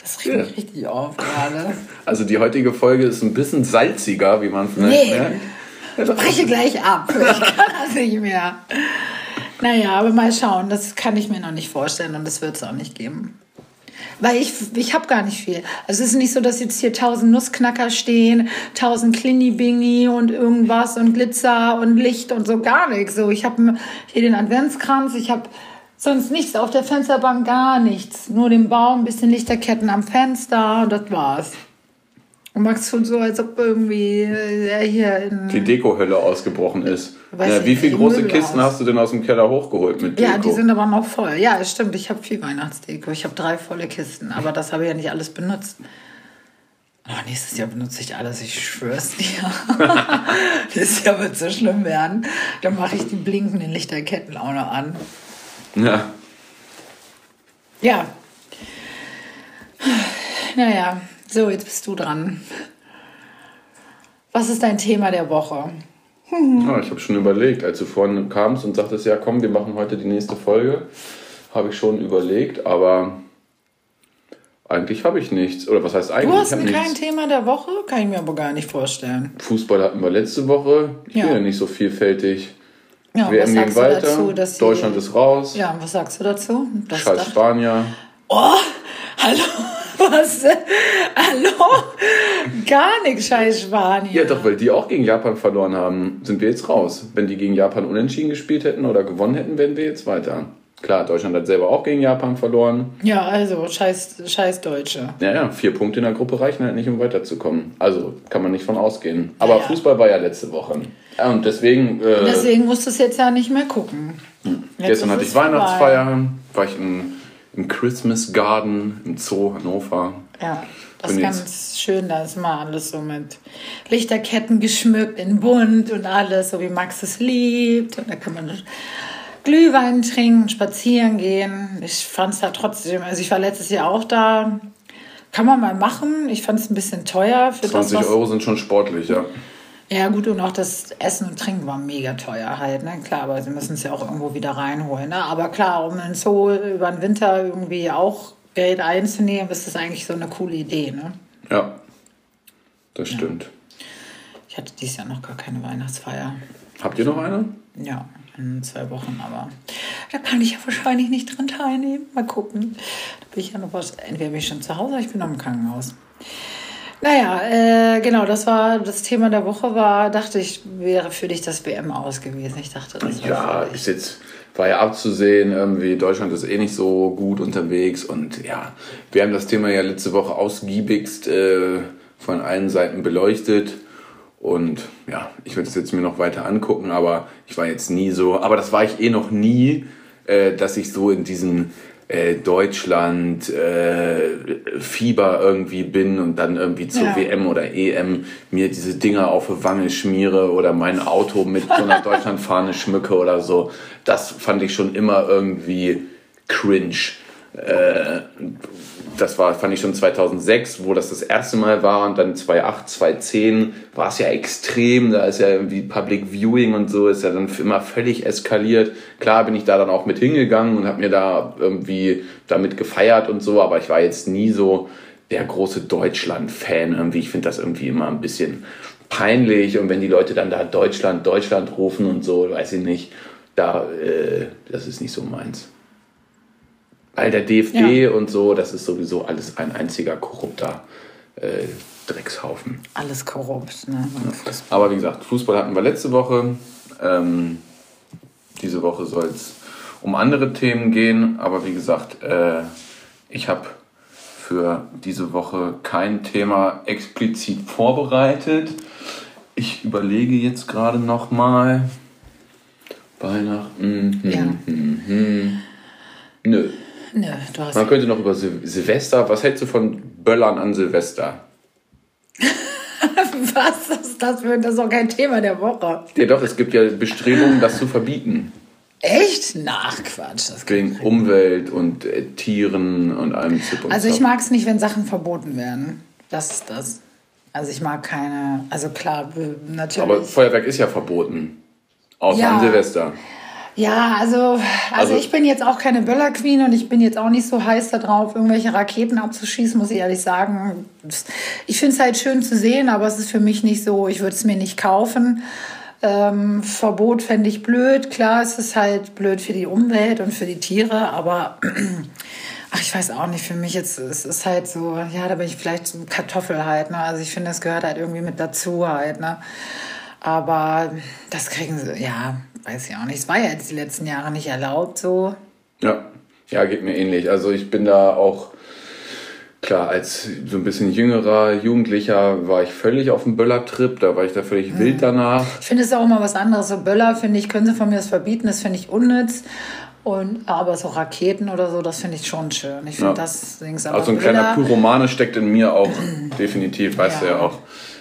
Das riecht mich richtig auf gerade. Also die heutige Folge ist ein bisschen salziger, wie man vielleicht Nee. merkt. Ich breche gleich ab. Ich kann das nicht mehr. Naja, aber mal schauen. Das kann ich mir noch nicht vorstellen und das wird es auch nicht geben. Weil ich, ich habe gar nicht viel. Also es ist nicht so, dass jetzt hier tausend Nussknacker stehen, tausend Klini-Bingi und irgendwas und Glitzer und Licht und so gar nichts. So, ich habe hier den Adventskranz, ich habe sonst nichts auf der Fensterbank, gar nichts. Nur den Baum, ein bisschen Lichterketten am Fenster und das war's. Und Max tut so, als ob irgendwie äh, er hier in... Die Dekohölle ausgebrochen ist. Ja, wie viele große Möbelhaus. Kisten hast du denn aus dem Keller hochgeholt mit Deko? Ja, die sind aber noch voll. Ja, es stimmt. Ich habe viel Weihnachtsdeko. Ich habe drei volle Kisten, aber das habe ich ja nicht alles benutzt. Oh, nächstes Jahr benutze ich alles, ich schwör's dir. Nächstes Jahr wird so schlimm werden. Dann mache ich die blinkenden Lichterketten auch noch an. ja. Ja. Naja, so, jetzt bist du dran. Was ist dein Thema der Woche? ja, ich habe schon überlegt, als du vorhin kamst und sagtest, ja komm, wir machen heute die nächste Folge, habe ich schon überlegt, aber eigentlich habe ich nichts. Oder was heißt eigentlich? Du hast kein nichts. Thema der Woche? Kann ich mir aber gar nicht vorstellen. Fußball hatten wir letzte Woche. Ich Ja. bin ja nicht so vielfältig. Ja, WM was weiter. dazu, Deutschland ist raus. Ja, was sagst du dazu? Das Scheiß Spanier. Oh, hallo, was? Hallo? Gar nichts, scheiß Spanien. Ja, doch, weil die auch gegen Japan verloren haben, sind wir jetzt raus. Wenn die gegen Japan unentschieden gespielt hätten oder gewonnen hätten, wären wir jetzt weiter. Klar, Deutschland hat selber auch gegen Japan verloren. Ja, also, scheiß, scheiß Deutsche. Ja, ja, vier Punkte in der Gruppe reichen halt nicht, um weiterzukommen. Also kann man nicht von ausgehen. Aber Ja, ja. Fußball war ja letzte Woche. Ja, und deswegen, äh, Deswegen musst du es jetzt ja nicht mehr gucken. Jetzt gestern hatte ich. Weihnachtsfeier, war ich im, im Christmas Garden im Zoo Hannover. Ja, das ist ganz schön. Da ist immer alles so mit Lichterketten geschmückt in bunt und alles, so wie Max es liebt. Und da kann man Glühwein trinken, spazieren gehen. Ich fand es da trotzdem, also ich war letztes Jahr auch da. Kann man mal machen. Ich fand es ein bisschen teuer für 20 das, Euro sind schon sportlich, ja. Ja, gut, und auch das Essen und Trinken war mega teuer halt, ne? Klar, aber sie müssen es ja auch irgendwo wieder reinholen, ne? Aber klar, um in Zoo über den Winter irgendwie auch Geld einzunehmen, ist das eigentlich so eine coole Idee, ne? Ja, das stimmt. Ich hatte dieses Jahr noch gar keine Weihnachtsfeier. Habt ihr noch eine? Ja, in zwei Wochen, aber da kann ich ja wahrscheinlich nicht dran teilnehmen. Mal gucken. Da bin ich ja noch was. Entweder bin ich schon zu Hause oder ich bin noch im Krankenhaus. Naja, äh, genau, das war das Thema der Woche war, dachte ich, wäre für dich das WM aus gewesen. Ich dachte, das war Ja, ist jetzt, war ja abzusehen, irgendwie Deutschland ist eh nicht so gut unterwegs und ja, wir haben das Thema ja letzte Woche ausgiebigst äh, von allen Seiten beleuchtet und ja, ich werde es jetzt mir noch weiter angucken, aber ich war jetzt nie so, aber das war ich eh noch nie, äh, dass ich so in diesen äh, Deutschland äh, Fieber irgendwie bin und dann irgendwie zur Ja. WM oder EM mir diese Dinger auf die Wange schmiere oder mein Auto mit so einer Deutschlandfahne schmücke oder so. Das fand ich schon immer irgendwie cringe. Äh, das war, fand ich schon 2006, wo das das erste Mal war und dann 2008, 2010 war es ja extrem, da ist ja irgendwie Public Viewing und so, ist ja dann immer völlig eskaliert. Klar bin ich da dann auch mit hingegangen und habe mir da irgendwie damit gefeiert und so, aber ich war jetzt nie so der große Deutschland-Fan irgendwie. Ich finde das irgendwie immer ein bisschen peinlich und wenn die Leute dann da Deutschland, Deutschland rufen und so, weiß ich nicht, da, äh, das ist nicht so meins. Weil der DFB Ja. und so, das ist sowieso alles ein einziger korrupter äh, Dreckshaufen. Alles korrupt, ne? Aber wie gesagt, Fußball hatten wir letzte Woche. Ähm, diese Woche soll es um andere Themen gehen. Aber wie gesagt, äh, ich habe für diese Woche kein Thema explizit vorbereitet. Ich überlege jetzt gerade noch mal. Weihnachten. Hm, Ja. hm, hm. Nö. Nö, du hast. Man könnte noch über Sil Silvester. Was hältst du von Böllern an Silvester? Was ist das für. Das ist doch kein Thema der Woche. Ja, doch, es gibt ja Bestrebungen, das zu verbieten. Echt? Nach Quatsch. Das Wegen Umwelt und äh, Tieren und allem Zip und Also ich mag es nicht, wenn Sachen verboten werden. Das ist das. Also ich mag keine. Also klar, natürlich. Aber Feuerwerk ist ja verboten. Außer Ja. an Silvester. Ja, also, also, Also- ich bin jetzt auch keine Böller-Queen und ich bin jetzt auch nicht so heiß darauf, irgendwelche Raketen abzuschießen, muss ich ehrlich sagen. Ich finde es halt schön zu sehen, aber es ist für mich nicht so, ich würde es mir nicht kaufen. Ähm, Verbot fände ich blöd. Klar, es ist halt blöd für die Umwelt und für die Tiere, aber ach, ich weiß auch nicht, für mich jetzt, es ist halt so, ja, da bin ich vielleicht so Kartoffel halt, ne? Also ich finde, das gehört halt irgendwie mit dazu halt, ne? Aber das kriegen sie, ja, weiß ich auch nicht. Es war ja jetzt die letzten Jahre nicht erlaubt, so. Ja, ja, geht mir ähnlich. Also ich bin da auch, klar, als so ein bisschen jüngerer Jugendlicher war ich völlig auf dem Böller-Trip, da war ich da völlig Mhm. wild danach. Ich finde es auch immer was anderes. So Böller, finde ich, können sie von mir das verbieten, das finde ich unnütz. Und, aber so Raketen oder so, das finde ich schon schön. Ich finde Ja. das Dings aber Also ein kleiner Böller- Pyromane steckt in mir auch definitiv, weißt du Ja. ja auch.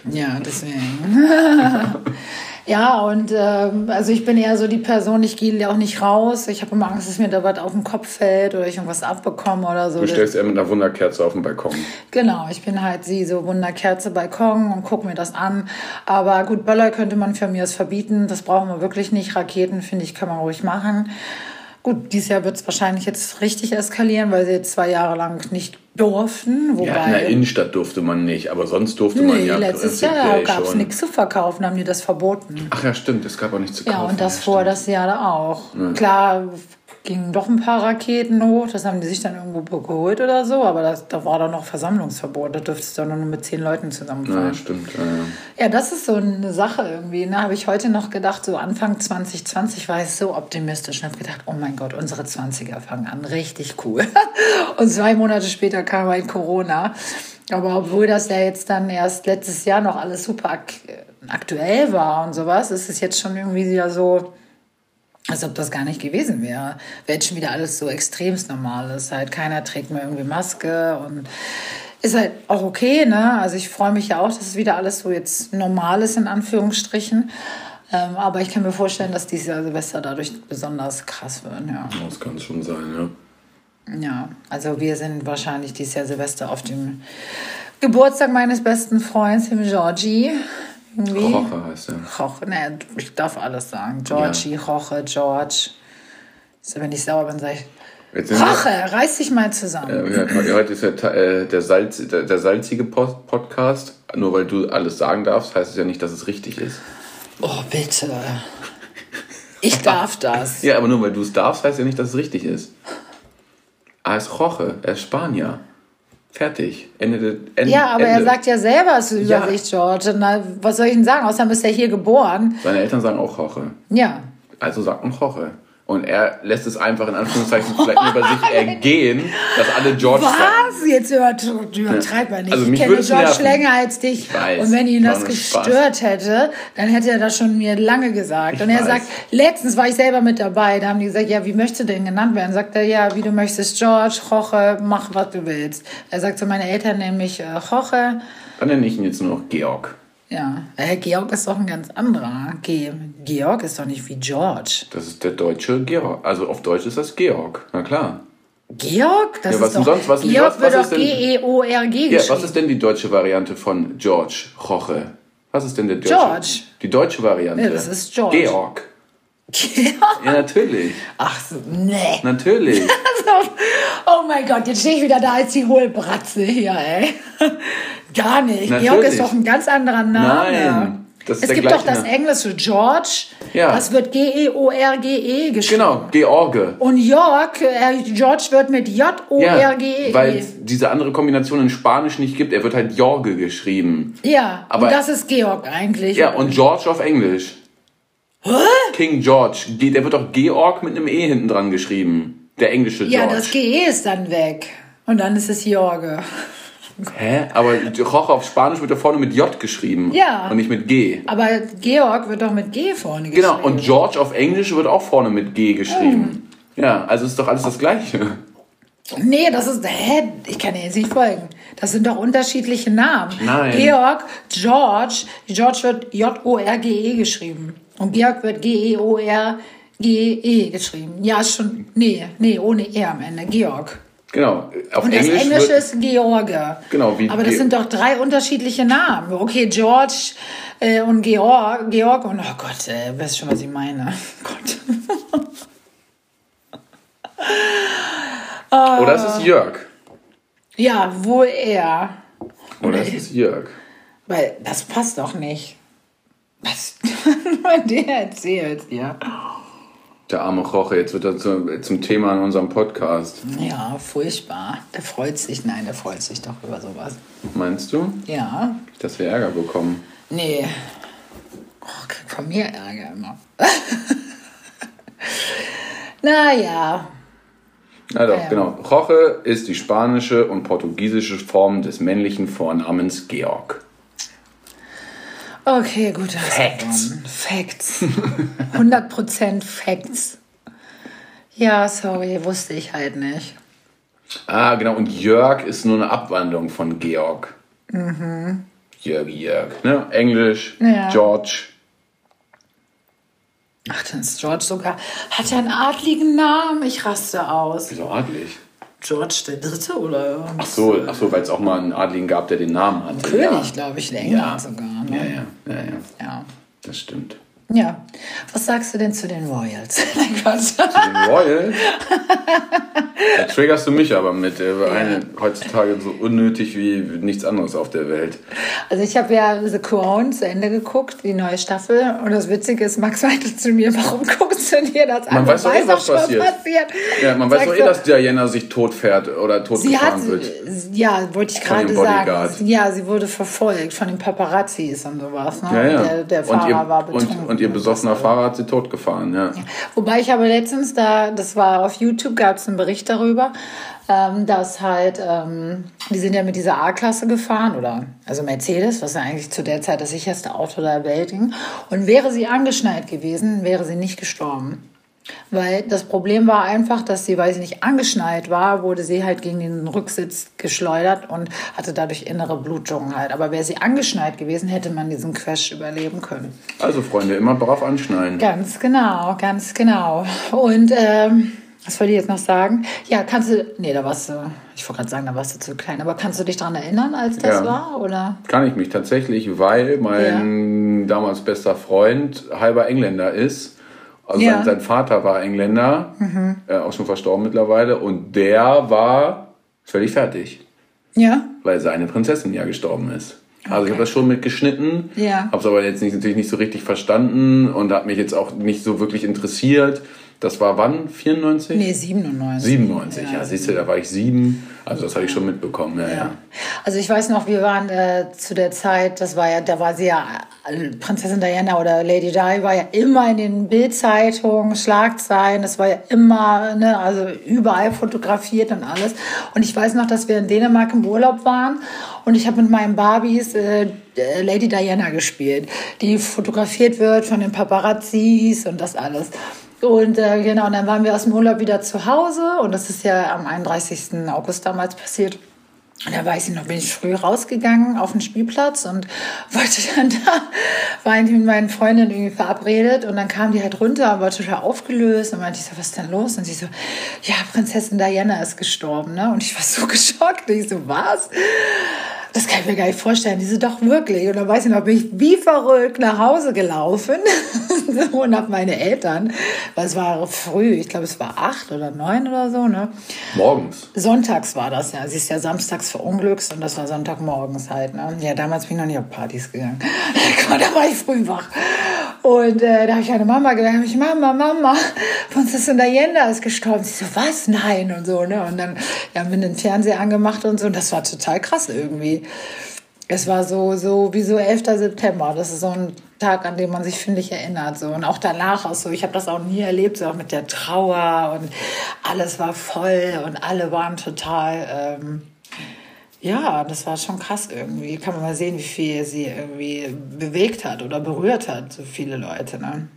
Ja, deswegen. ja, und ähm, also ich bin eher so die Person, ich gehe auch nicht raus. Ich habe immer Angst, dass mir da was auf den Kopf fällt oder ich irgendwas abbekomme oder so. Du stellst eher mit einer Wunderkerze auf den Balkon. Genau, ich bin halt sie, so Wunderkerze Balkon und guck mir das an. Aber gut, Böller könnte man für mir das verbieten. Das brauchen wir wirklich nicht. Raketen, finde ich, kann man ruhig machen. Gut, dieses Jahr wird es wahrscheinlich jetzt richtig eskalieren, weil sie jetzt zwei Jahre lang nicht durften. Wobei, Ja, in der Innenstadt durfte man nicht, aber sonst durfte man nee, ja letztes Jahr gab es nichts zu verkaufen, haben die das verboten. Ach ja, stimmt, es gab auch nichts zu kaufen. Ja, und das ja, vor stimmt. das Jahr da auch. Klar gingen doch ein paar Raketen hoch, das haben die sich dann irgendwo geholt oder so, aber das, da war doch noch Versammlungsverbot, da dürftest du doch nur mit zehn Leuten zusammenfahren. Ja, stimmt. Ja, ja. Ja, das ist so eine Sache irgendwie. Ne? Habe ich heute noch gedacht, so Anfang 2020 war ich so optimistisch und habe gedacht, oh mein Gott, unsere 20er fangen an, richtig cool. und zwei Monate später kam halt Corona. Aber obwohl das ja jetzt dann erst letztes Jahr noch alles super ak aktuell war und sowas, ist es jetzt schon irgendwie wieder so, als ob das gar nicht gewesen wäre. Wäre jetzt schon wieder alles so extremst normal ist. Halt keiner trägt mehr irgendwie Maske und ist halt auch okay, ne? Also ich freue mich ja auch, dass es wieder alles so jetzt normal ist, in Anführungsstrichen. Ähm, aber ich kann mir vorstellen, dass dieses Jahr Silvester dadurch besonders krass wird, ja. Das kann schon sein, ja. Ja, also wir sind wahrscheinlich dieses Jahr Silvester auf dem Geburtstag meines besten Freunds, dem Georgie. Irgendwie. Roche heißt er. Roche, ne, ich darf alles sagen. Georgie, Roche, George. So, wenn ich sauer bin, sage ich, Roche, reiß dich mal zusammen. Ja, ja, heute ist ja äh, der, Salz, der, der salzige Pod Podcast. Nur weil du alles sagen darfst, heißt es ja nicht, dass es richtig ist. Oh, bitte. Ich darf das. Ja, aber nur weil du es darfst, heißt ja nicht, dass es richtig ist. Ah, er ist Roche, er ist Spanier. Fertig. Ende. Ende Ja, aber er Ende. sagt ja selber es über Ja. sich, George. Na, was soll ich denn sagen? Außerdem ist er hier geboren. Seine Eltern sagen auch Roche. Ja. Also sagt man Roche. Und er lässt es einfach in Anführungszeichen vielleicht über sich ergehen, dass alle George sagen. Was? Jetzt übertreib mal nicht. Also ich kenne George nerven. länger als dich. Ich weiß, und wenn ihn das nur Spaß. gestört hätte, dann hätte er das schon mir lange gesagt. Ich und er weiß. sagt, letztens war ich selber mit dabei, da haben die gesagt, ja, wie möchtest du denn genannt werden? Sagt er, ja, wie du möchtest, George, Roche, mach, was du willst. Er sagt so, meine Eltern mich äh, Roche. Dann nenne ich ihn jetzt nur noch Georg. Ja, äh, Georg ist doch ein ganz anderer. Ge Georg ist doch nicht wie George. Das ist der deutsche Georg. Also auf Deutsch ist das Georg. Na klar. Georg? Das Ja, was ist denn doch, sonst? Was Georg was- wird doch G-E-O-R-G Ja, geschrieben. was ist denn die deutsche Variante von George Roche? Was ist denn der deutsche? George. Die deutsche Variante. Ja, das ist George. Georg. Georg? Ja, natürlich. Ach so, nee. Natürlich. Also, oh mein Gott, jetzt stehe ich wieder da als die Hohlbratze hier, ey. Gar nicht. Natürlich. Georg ist doch ein ganz anderer Name. Nein, das es gibt doch das englische George. Ja. Das wird G-E-O-R-G-E geschrieben. genau, George. Und York, äh, George wird mit Ja, J-O-R-G-E. weil es diese andere Kombination in Spanisch nicht gibt. Er wird halt Jorge geschrieben. ja, Aber- und das ist Georg eigentlich. Ja, und George auf Englisch. King George. Ge- Der wird doch Georg mit einem E hinten dran geschrieben. Der englische George. Ja, das GE ist dann weg. Und dann ist es Jorge. Hä? Aber Roche auf Spanisch wird da vorne mit J geschrieben. Ja. Und nicht mit G. Aber Georg wird doch mit G vorne geschrieben. Genau, und George auf Englisch wird auch vorne mit G geschrieben. Ja, also ist doch alles das Gleiche. Nee, das ist. Hä? Ich kann dir jetzt nicht folgen. Das sind doch unterschiedliche Namen. Nein. Georg, George. George wird J-O-R-G-E geschrieben. Und Georg wird G-E-O-R-G-E geschrieben. Ja, schon. Nee, nee, ohne E am Ende. Georg. Genau. Auf Und das Englisch Englische wird- ist George. Genau, wie Aber das Ge- sind doch drei unterschiedliche Namen. Okay, George äh, und Georg, Georg und oh Gott, äh, weißt schon, was ich meine. Gott. Oder es ist Jörg. Ja, wohl eher. Oder es ist Jörg. Weil das passt doch nicht. Was du dir erzählst, ja. Der arme Roche, jetzt wird er zu, zum Thema in unserem Podcast. Ja, furchtbar. Der freut sich. Nein, der freut sich doch über sowas. Meinst du, Ja. dass wir Ärger bekommen? Nee. Oh, krieg von mir Ärger immer. naja. Na doch, Ja. genau. Roche ist die spanische und portugiesische Form des männlichen Vornamens Georg. Okay, gut. das Facts. Facts. 100% Facts. Ja, sorry, wusste ich halt nicht. Ah, genau. Und Jörg ist nur eine Abwandlung von Georg. Mhm. Jörg, Jörg. Ne? Englisch, Ja. George. Ach, dann ist George sogar. Hat er einen adligen Namen? Ich raste aus. Wieso adlig? George der Dritte oder Ach so, ach so weil es auch mal einen Adligen gab, der den Namen hatte. König, glaube ich, in England Ja. sogar. Ja, Ne? ja, ja, ja. Ja. Das stimmt. Ja. Was sagst du denn zu den Royals? Quatsch. Den Royal. da triggerst du mich aber mit. Der war eine, heutzutage so unnötig wie nichts anderes auf der Welt. Also ich habe ja The Crown zu Ende geguckt, die neue Staffel. Und das Witzige ist, Max meinte zu mir, warum guckst du dir das an? Man weiß doch eh, was schon, passiert. Ja, man weiß doch eh, dass Diana sich totfährt oder Sie hat, totgefahren wird. ja, wollte ich gerade sagen. Ja, sie wurde verfolgt von den Paparazzis und sowas. Ne? Ja, ja. Der, der Fahrer ihr, war betrunken. und, und ihr besoffener Fahrer hat sie totgefahren, ja. Wobei ich aber letztens da, das war auf YouTube, gab es einen Bericht darüber, ähm, dass halt, ähm, die sind ja mit dieser A-Klasse gefahren oder, also Mercedes, was ja eigentlich zu der Zeit das sicherste Auto der Welt ging. Und wäre sie angeschnallt gewesen, wäre sie nicht gestorben. Weil das Problem war einfach, dass sie, weil sie nicht angeschnallt war, wurde sie halt gegen den Rücksitz geschleudert und hatte dadurch innere Blutungen halt. Aber wäre sie angeschnallt gewesen, hätte man diesen Crash überleben können. Also, Freunde, immer brav anschneiden. Ganz genau, ganz genau. Und ähm, was wollte ich jetzt noch sagen? Ja, kannst du. Nee, da warst du. Ich wollte gerade sagen, da warst du zu klein. Aber kannst du dich daran erinnern, als das Ja. war? Oder? Kann ich mich tatsächlich, weil mein damals bester Freund halber Engländer ist. Also Ja. Mhm. sein, sein Vater war Engländer, äh, auch schon verstorben mittlerweile. Und der war völlig fertig, Ja. weil seine Prinzessin ja gestorben ist. Also ich habe das schon mitgeschnitten, Ja. habe es aber jetzt nicht, natürlich nicht so richtig verstanden und hat mich jetzt auch nicht so wirklich interessiert. Das war wann? 94? Nee, 97. 97, ja, siehst du, da war ich sieben. Also das habe ich schon mitbekommen, ja, ja. Also ich weiß noch, wir waren äh, zu der Zeit, das war ja, da war sie ja, äh, Prinzessin Diana oder Lady Di war ja immer in den Bildzeitungen, Schlagzeilen, das war ja immer, ne, also überall fotografiert und alles. Und ich weiß noch, dass wir in Dänemark im Urlaub waren und ich habe mit meinen Barbies äh, äh, Lady Diana gespielt, die fotografiert wird von den Paparazzis und das alles. Und äh, genau, und dann waren wir aus dem Urlaub wieder zu Hause und das ist ja am 31. August damals passiert. Und da weiß ich noch, bin ich früh rausgegangen auf den Spielplatz und wollte dann da, war eigentlich mit meinen Freundinnen irgendwie verabredet und dann kam die halt runter und war total aufgelöst und meinte ich so, was ist denn los? Und sie so, ja, Prinzessin Diana ist gestorben, ne? Und ich war so geschockt. Und ich so, was? Das kann ich mir gar nicht vorstellen. Die so, doch wirklich. Und dann weiß ich noch, bin ich wie verrückt nach Hause gelaufen und hab meine Eltern, weil es war früh, ich glaube, es war acht oder neun oder so, ne? Morgens. Sonntags war das ja. Sie ist ja samstags verunglückt und das war Sonntagmorgens halt. Ne? Ja, damals bin ich noch nicht auf Partys gegangen. da war ich früh wach. Und äh, da habe ich meine Mama gedacht, hab ich, Mama, Mama, Prinzessin Diana ist gestorben. Sie so, was? Nein und so. Ne? Und dann ja, haben wir den Fernseher angemacht und so. Und das war total krass irgendwie. Es war so, so wie so 11. September. Das ist so ein Tag, an den man sich, finde ich, erinnert. So. Und auch danach auch so. Ich habe das auch nie erlebt, so auch mit der Trauer und alles war voll und alle waren total. Ähm, ja, das war schon krass irgendwie. Kann man mal sehen, wie viel sie irgendwie bewegt hat oder berührt hat, so viele Leute. Ne?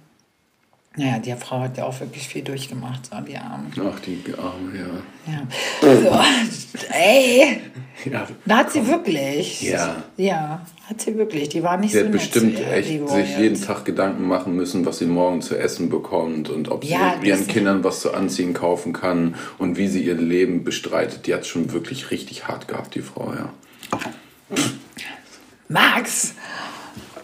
Naja, die Frau hat ja auch wirklich viel durchgemacht, so die Arme. Ach, die Arme, ja. Ja. So, ey, Ja. Da hat sie wirklich. Ja. Ja, hat sie wirklich. Die war nicht sie so hat bestimmt nett, echt sich jeden Tag Gedanken machen müssen, was sie morgen zu essen bekommt und ob ja, sie ihren Kindern was zu anziehen kaufen kann und wie sie ihr Leben bestreitet. Die hat schon wirklich richtig hart gehabt, die Frau, ja. Max!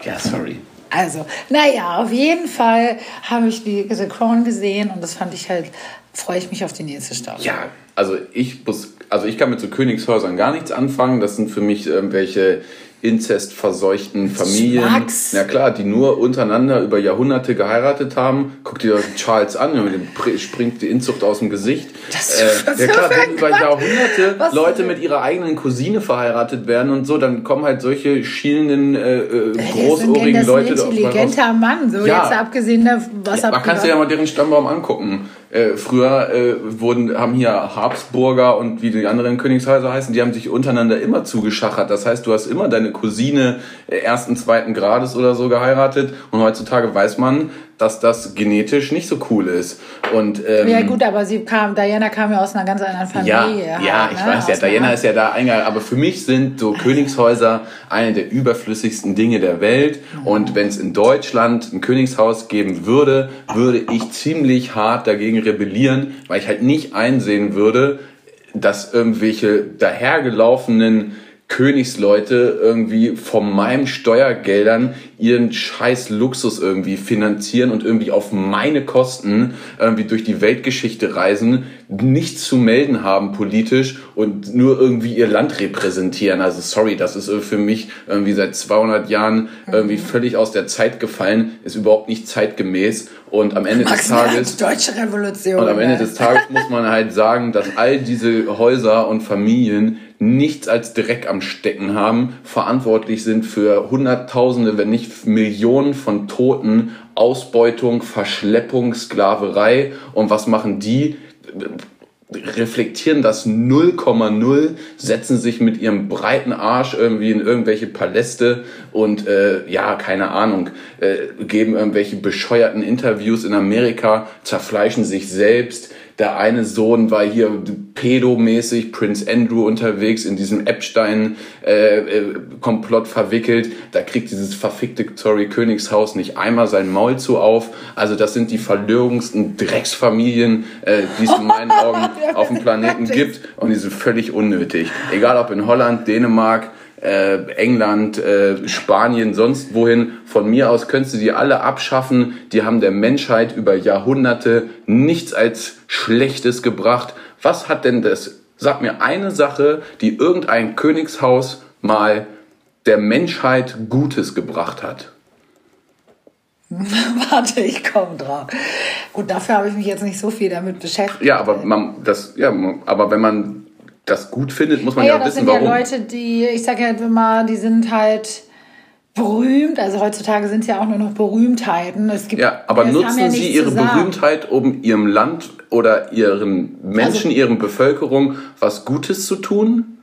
Ja, sorry. Also, naja, auf jeden Fall habe ich die The Crown gesehen und das fand ich halt, freue ich mich auf die nächste Staffel. Ja, also ich muss, also ich kann mit so Königshäusern gar nichts anfangen. Das sind für mich irgendwelche inzestverseuchten Familien. Max. Na klar, die nur untereinander über Jahrhunderte geheiratet haben. Guck dir Charles an, springt die Inzucht aus dem Gesicht. Das äh, ja klar, wenn über Jahrhunderte Was Leute mit ihrer eigenen Cousine verheiratet werden und so, dann kommen halt solche schielenden, äh, äh großohrigen Leute. Das ist ein intelligenter Mann, so ja. jetzt abgesehen davon, was ja, Man kannst dir ja mal deren Stammbaum angucken. Äh, früher äh, wurden, haben hier Habsburger und wie die anderen Königshäuser heißen, die haben sich untereinander immer zugeschachert. Das heißt, du hast immer deine Cousine äh, ersten, zweiten Grades oder so geheiratet und heutzutage weiß man, dass das genetisch nicht so cool ist. Und, ähm, ja gut, aber sie kam, Diana kam ja aus einer ganz anderen Familie. Ja, ja halt, ich ne? weiß ja, Diana ist ja da eingegangen, aber für mich sind so Königshäuser eine der überflüssigsten Dinge der Welt. Mhm. Und wenn es in Deutschland ein Königshaus geben würde, würde ich ziemlich hart dagegen rebellieren, weil ich halt nicht einsehen würde, dass irgendwelche dahergelaufenen Königsleute irgendwie von meinem Steuergeldern ihren scheiß Luxus irgendwie finanzieren und irgendwie auf meine Kosten irgendwie durch die Weltgeschichte reisen, nichts zu melden haben politisch und nur irgendwie ihr Land repräsentieren. Also sorry, das ist für mich irgendwie seit 200 Jahren irgendwie mhm. völlig aus der Zeit gefallen, ist überhaupt nicht zeitgemäß und am Ende des Tages deutsche Revolution. Und am Ende des Tages muss man halt sagen, dass all diese Häuser und Familien nichts als Dreck am Stecken haben, verantwortlich sind für Hunderttausende, wenn nicht Millionen von Toten, Ausbeutung, Verschleppung, Sklaverei. Und was machen die? reflektieren das 0,0, setzen sich mit ihrem breiten Arsch irgendwie in irgendwelche Paläste und äh, ja, keine Ahnung, äh, geben irgendwelche bescheuerten Interviews in Amerika, zerfleischen sich selbst, der eine Sohn war hier pedomäßig Prince Andrew unterwegs in diesem Epstein-Komplott äh, äh, verwickelt. Da kriegt dieses verfickte Sorry Königshaus nicht einmal sein Maul zu auf. Also das sind die verlögensten Drecksfamilien, äh, die es in meinen Augen auf dem Planeten gibt. Und die sind völlig unnötig. Egal ob in Holland, Dänemark, äh, England, äh, Spanien, sonst wohin. Von mir aus könntest du die alle abschaffen. Die haben der Menschheit über Jahrhunderte nichts als Schlechtes gebracht. Was hat denn das? Sag mir eine Sache, die irgendein Königshaus mal der Menschheit Gutes gebracht hat. Warte, ich komme drauf. Gut, dafür habe ich mich jetzt nicht so viel damit beschäftigt. Ja, aber man, das, ja, aber wenn man das gut findet, muss man ja, ja, ja wissen, warum. Das sind ja Leute, die, ich sage ja immer, die sind halt berühmt. Also heutzutage sind es ja auch nur noch Berühmtheiten. Es gibt, ja, aber nutzen ja Sie Ihre Berühmtheit, um Ihrem Land oder Ihren Menschen, also, Ihren Bevölkerung was Gutes zu tun?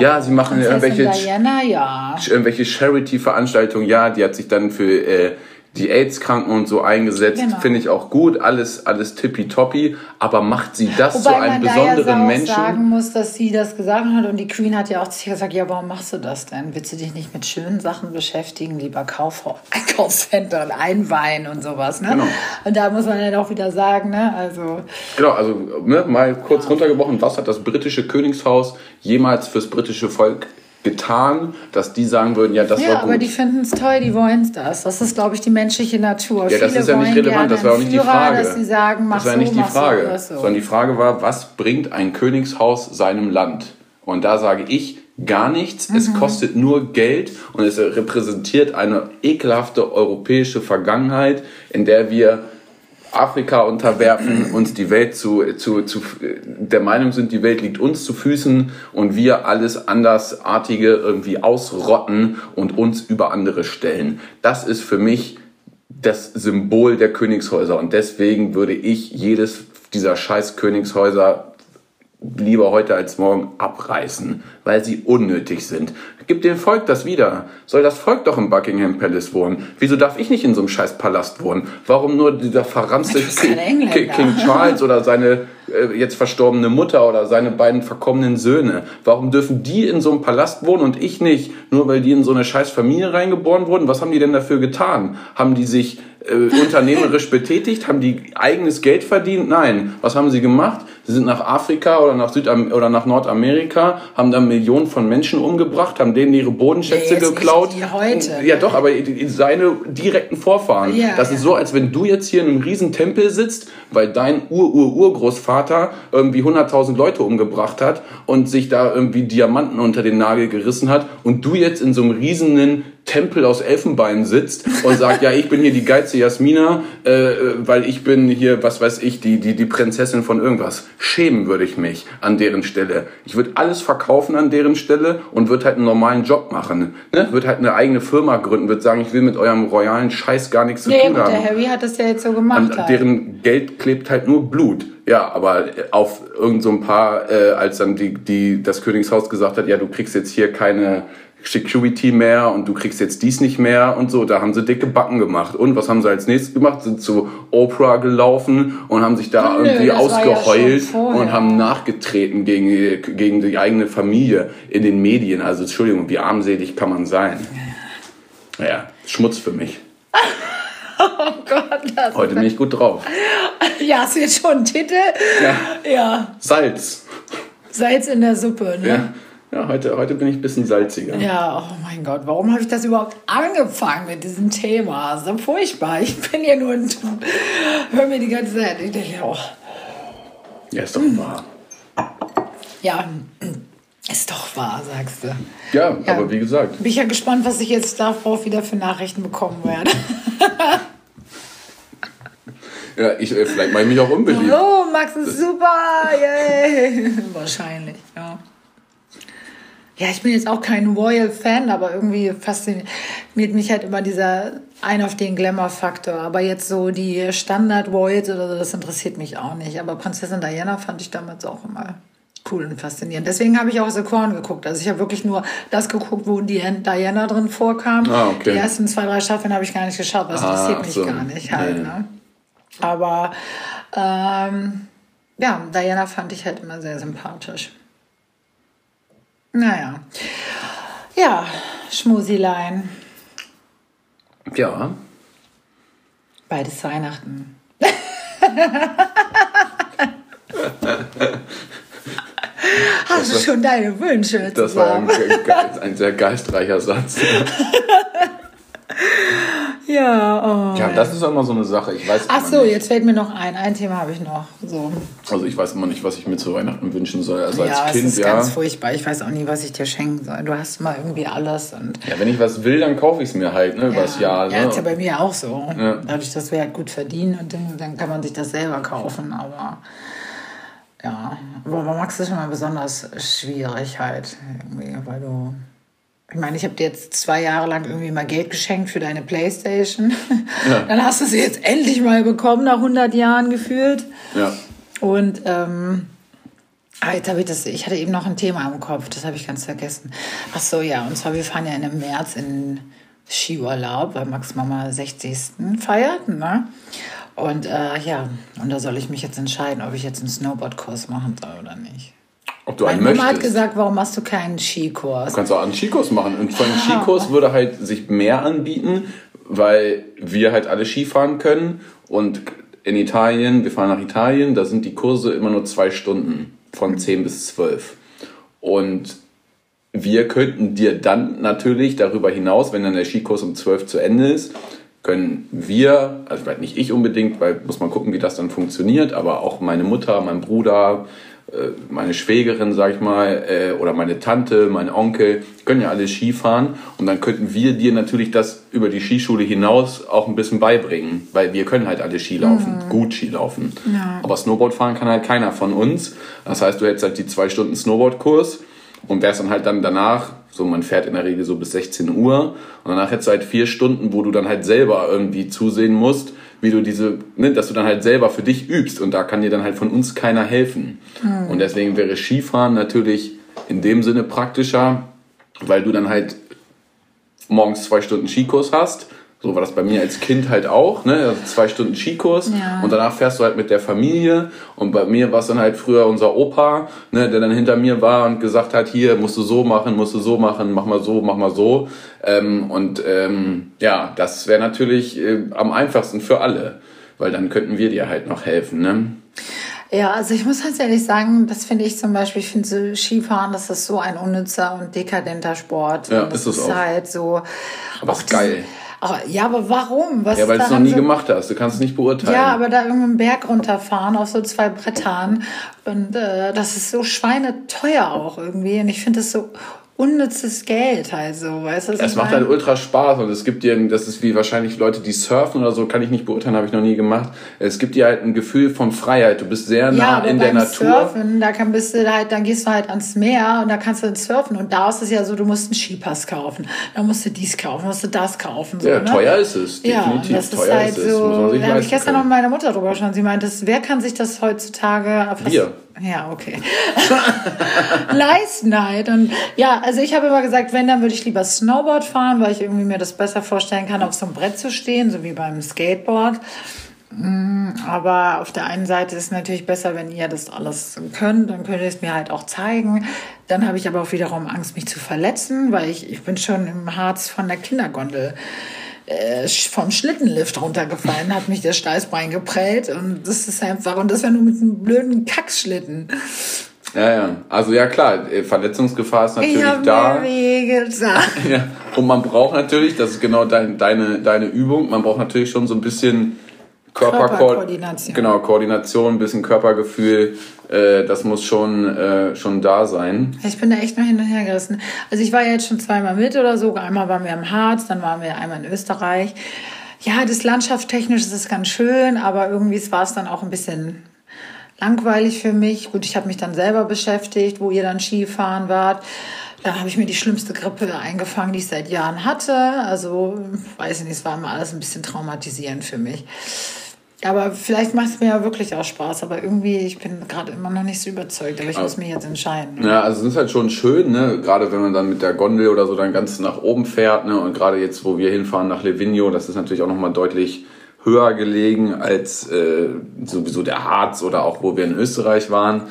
Ja, sie machen irgendwelche, Diana, ja. irgendwelche Charity-Veranstaltungen. Ja, die hat sich dann für äh, die AIDS-Kranken und so eingesetzt, genau. finde ich auch gut, alles, alles tippitoppi, aber macht sie das Wobei zu einem besonderen ja Menschen? Ich sagen muss, dass sie das gesagt hat und die Queen hat ja auch zu gesagt, ja, warum machst du das denn? Willst du dich nicht mit schönen Sachen beschäftigen, lieber Kaufhaus, Einkaufscenter und Einwein und sowas, ne? Genau. Und da muss man ja auch wieder sagen, ne, also... Genau, also ne, mal kurz ja. runtergebrochen, was hat das britische Königshaus jemals fürs britische Volk getan, dass die sagen würden, ja, das ja, war gut. Ja, aber die finden es toll, die wollen das. Das ist, glaube ich, die menschliche Natur. Ja, das Viele ist ja nicht relevant, das war auch nicht die Frage. Dass sie sagen, mach das war so, nicht die Frage, so, sondern die Frage war, was bringt ein Königshaus seinem Land? Und da sage ich, gar nichts. Mhm. Es kostet nur Geld und es repräsentiert eine ekelhafte europäische Vergangenheit, in der wir Afrika unterwerfen, uns die Welt zu, zu, zu, der Meinung sind, die Welt liegt uns zu Füßen und wir alles Andersartige irgendwie ausrotten und uns über andere stellen. Das ist für mich das Symbol der Königshäuser und deswegen würde ich jedes dieser scheiß Königshäuser lieber heute als morgen abreißen, weil sie unnötig sind. Gib dem Volk das wieder. Soll das Volk doch im Buckingham Palace wohnen? Wieso darf ich nicht in so einem scheiß Palast wohnen? Warum nur dieser verranzte King, King Charles oder seine äh, jetzt verstorbene Mutter oder seine beiden verkommenen Söhne? Warum dürfen die in so einem Palast wohnen und ich nicht? Nur weil die in so eine scheiß Familie reingeboren wurden? Was haben die denn dafür getan? Haben die sich äh, unternehmerisch betätigt? Haben die eigenes Geld verdient? Nein. Was haben sie gemacht? Sie sind nach Afrika oder nach Südam oder nach Nordamerika, haben da Millionen von Menschen umgebracht, haben denen ihre Bodenschätze nee, geklaut. Die heute. Ja, doch, aber seine direkten Vorfahren. Ja, das ja. ist so, als wenn du jetzt hier in einem riesen Tempel sitzt, weil dein Ur-Ur-Urgroßvater irgendwie 100.000 Leute umgebracht hat und sich da irgendwie Diamanten unter den Nagel gerissen hat und du jetzt in so einem riesigen Tempel aus Elfenbein sitzt und sagt, ja, ich bin hier die geilste Jasmina, äh, weil ich bin hier, was weiß ich, die, die, die Prinzessin von irgendwas. Schämen würde ich mich an deren Stelle. Ich würde alles verkaufen an deren Stelle und würde halt einen normalen Job machen. Ne? Würde halt eine eigene Firma gründen, würde sagen, ich will mit eurem royalen Scheiß gar nichts nee, zu tun haben. Der Harry hat das ja jetzt so gemacht. An halt. deren Geld klebt halt nur Blut. Ja, aber auf irgend so ein paar, äh, als dann die, die, das Königshaus gesagt hat, ja, du kriegst jetzt hier keine Security mehr und du kriegst jetzt dies nicht mehr und so. Da haben sie dicke Backen gemacht. Und was haben sie als nächstes gemacht? Sind zu Oprah gelaufen und haben sich da Nö, irgendwie ausgeheult ja und haben nachgetreten gegen, gegen die eigene Familie in den Medien. Also Entschuldigung, wie armselig kann man sein? Naja, Schmutz für mich. Oh Gott, das Heute bin ich gut drauf. Ja, hast du jetzt schon einen Titel? Ja. ja. Salz. Salz in der Suppe, ne? Ja. Ja, heute, heute bin ich ein bisschen salziger. Ja, oh mein Gott, warum habe ich das überhaupt angefangen mit diesem Thema? So furchtbar. Ich bin ja nur ein. Hör mir die ganze Zeit. Ich denke, oh. Ja, ist doch wahr. Ja, ist doch wahr, sagst du. Ja, ja, aber wie gesagt. Bin ich ja gespannt, was ich jetzt darauf wieder für Nachrichten bekommen werde. ja, ich, äh, vielleicht mache ich mich auch unbeliebt. Oh, Max ist super, yay. Wahrscheinlich, ja. Ja, ich bin jetzt auch kein Royal-Fan, aber irgendwie fasziniert mich halt immer dieser ein auf den Glamour-Faktor. Aber jetzt so die Standard-Royals oder so, das interessiert mich auch nicht. Aber Prinzessin Diana fand ich damals auch immer cool und faszinierend. Deswegen habe ich auch The Crown geguckt. Also ich habe wirklich nur das geguckt, wo die Diana drin vorkam. Ah, okay. Die ersten zwei, drei Staffeln habe ich gar nicht geschaut, das ah, interessiert mich so. gar nicht halt. Nee. Ne? Aber ähm, ja, Diana fand ich halt immer sehr sympathisch. Naja. Ja, Schmusilein. Ja. Beides Weihnachten. Hast du schon deine Wünsche? Das war ein, ein, sehr geistreicher Satz. Ja, oh. Ja, das ist immer so eine Sache. Ich weiß Ach so, nicht. jetzt fällt mir noch ein. Ein Thema habe ich noch. So. Also ich weiß immer nicht, was ich mir zu Weihnachten wünschen soll. Also ja, als Kind, es ist ja. ganz furchtbar. Ich weiß auch nie, was ich dir schenken soll. Du hast mal irgendwie alles. Und ja, wenn ich was will, dann kaufe ich es mir halt, ne, ja. übers Jahr. Ne? Ja, ist ja bei mir auch so. Ja. Dadurch, dass wir halt gut verdienen und dann, dann kann man sich das selber kaufen. Aber ja, aber Max ist immer besonders schwierig halt. Irgendwie, weil du ich meine, ich habe dir jetzt zwei Jahre lang irgendwie mal Geld geschenkt für deine Playstation. Ja. Dann hast du sie jetzt endlich mal bekommen, nach 100 Jahren gefühlt. Ja. Und ähm, jetzt habe ich das, ich hatte eben noch ein Thema im Kopf, das habe ich ganz vergessen. Ach so, ja, und zwar wir fahren ja im März in Skiurlaub, weil Max Mama 60. feiert, ne? Und äh, ja, und da soll ich mich jetzt entscheiden, ob ich jetzt einen Snowboardkurs machen soll oder nicht. Ob du einen Meine Mama möchtest. hat gesagt, warum machst du keinen Skikurs? Du kannst auch einen Skikurs machen. Und von einem Skikurs würde halt sich mehr anbieten, weil wir halt alle Skifahren können. Und in Italien, wir fahren nach Italien, da sind die Kurse immer nur zwei Stunden, von 10 bis 12. Und wir könnten dir dann natürlich darüber hinaus, wenn dann der Skikurs um 12 zu Ende ist, können wir, also vielleicht nicht ich unbedingt, weil muss man gucken, wie das dann funktioniert, aber auch meine Mutter, mein Bruder, meine Schwägerin, sag ich mal, äh, oder meine Tante, mein Onkel, können ja alle Skifahren und dann könnten wir dir natürlich das über die Skischule hinaus auch ein bisschen beibringen, weil wir können halt alle Ski laufen, mhm. gut Ski laufen. Ja. Aber Snowboard fahren kann halt keiner von uns. Das heißt, du hättest halt die zwei Stunden Snowboardkurs und wärst dann halt dann danach, so man fährt in der Regel so bis 16 Uhr und danach hättest du halt vier Stunden, wo du dann halt selber irgendwie zusehen musst, wie du diese, ne, dass du dann halt selber für dich übst und da kann dir dann halt von uns keiner helfen. Mhm. Und deswegen wäre Skifahren natürlich in dem Sinne praktischer, weil du dann halt morgens zwei Stunden Skikurs hast. So war das bei mir als Kind halt auch, ne? Also zwei Stunden Skikurs Ja. und danach fährst du halt mit der Familie. Und bei mir war es dann halt früher unser Opa, ne, der dann hinter mir war und gesagt hat, hier musst du so machen, musst du so machen, mach mal so, mach mal so. Ähm, und ähm, ja, das wäre natürlich äh, am einfachsten für alle, weil dann könnten wir dir halt noch helfen, ne? Ja, also ich muss ganz ehrlich sagen, das finde ich zum Beispiel, ich finde so Skifahren, das ist so ein unnützer und dekadenter Sport. Ja, das ist es ist auch. halt so. Aber auch ist geil. diese- Aber, ja, aber warum? Was Ja, weil du es noch nie so- gemacht hast. Du kannst es nicht beurteilen. Ja, aber da irgendeinen Berg runterfahren auf so zwei Brettern und äh, das ist so schweineteuer auch irgendwie und ich finde das so unnützes Geld halt so, weißt du? Es macht halt ultra Spaß und es gibt dir, das ist wie wahrscheinlich Leute, die surfen oder so, kann ich nicht beurteilen, habe ich noch nie gemacht. Es gibt dir halt ein Gefühl von Freiheit. Du bist sehr Ja, nah aber in der Natur. Surfen, da kann, bist du halt, dann gehst du halt ans Meer und da kannst du dann surfen. Und da ist es ja so, du musst einen Skipass kaufen. Da musst du dies kaufen, musst du das kaufen. So, Ja, ne? teuer ist es. Ja, Definitiv. und das ist teuer halt ist es. Muss man so. sich Da habe ich gestern noch können. mit meiner Mutter drüber gesprochen. Sie meinte, wer kann sich das heutzutage. Wir. Ja, okay. leisten halt. Und ja, also ich habe immer gesagt, wenn, dann würde ich lieber Snowboard fahren, weil ich irgendwie mir das besser vorstellen kann, auf so einem Brett zu stehen, so wie beim Skateboard. Mm, Aber auf der einen Seite ist es natürlich besser, wenn ihr das alles könnt, dann könnt ihr es mir halt auch zeigen. Dann habe ich aber auch wiederum Angst, mich zu verletzen, weil ich, ich bin schon im Harz von der Kindergondel äh, vom Schlittenlift runtergefallen, hat mich der Steißbein geprellt und das ist einfach, und das war nur mit einem blöden Kackschlitten. Ja, ja. Also ja klar, äh, Verletzungsgefahr ist Ich natürlich habe da. mir. Ja. Und man braucht natürlich, das ist genau dein, deine, deine Übung, man braucht natürlich schon so ein bisschen Körperko- Körperkoordination. Genau, Koordination, ein bisschen Körpergefühl. Äh, das muss schon, äh, schon da sein. Ich bin da echt noch hin und her gerissen. Also ich war ja jetzt schon zweimal mit oder so. Einmal waren wir im Harz, dann waren wir einmal in Österreich. Ja, das landschaftstechnisch ist es ganz schön, aber irgendwie war es dann auch ein bisschen langweilig für mich. Gut, ich habe mich dann selber beschäftigt, wo ihr dann Skifahren wart. Da habe ich mir die schlimmste Grippe eingefangen, die ich seit Jahren hatte. Also, weiß ich nicht, es war immer alles ein bisschen traumatisierend für mich. Aber vielleicht macht es mir ja wirklich auch Spaß. Aber irgendwie, ich bin gerade immer noch nicht so überzeugt. Aber ich muss mich jetzt entscheiden. Ja, also es ist halt schon schön, ne? Gerade wenn man dann mit der Gondel oder so dann ganz nach oben fährt, ne? Und gerade jetzt, wo wir hinfahren nach Livigno, das ist natürlich auch nochmal deutlich höher gelegen als äh, sowieso der Harz oder auch wo wir in Österreich waren.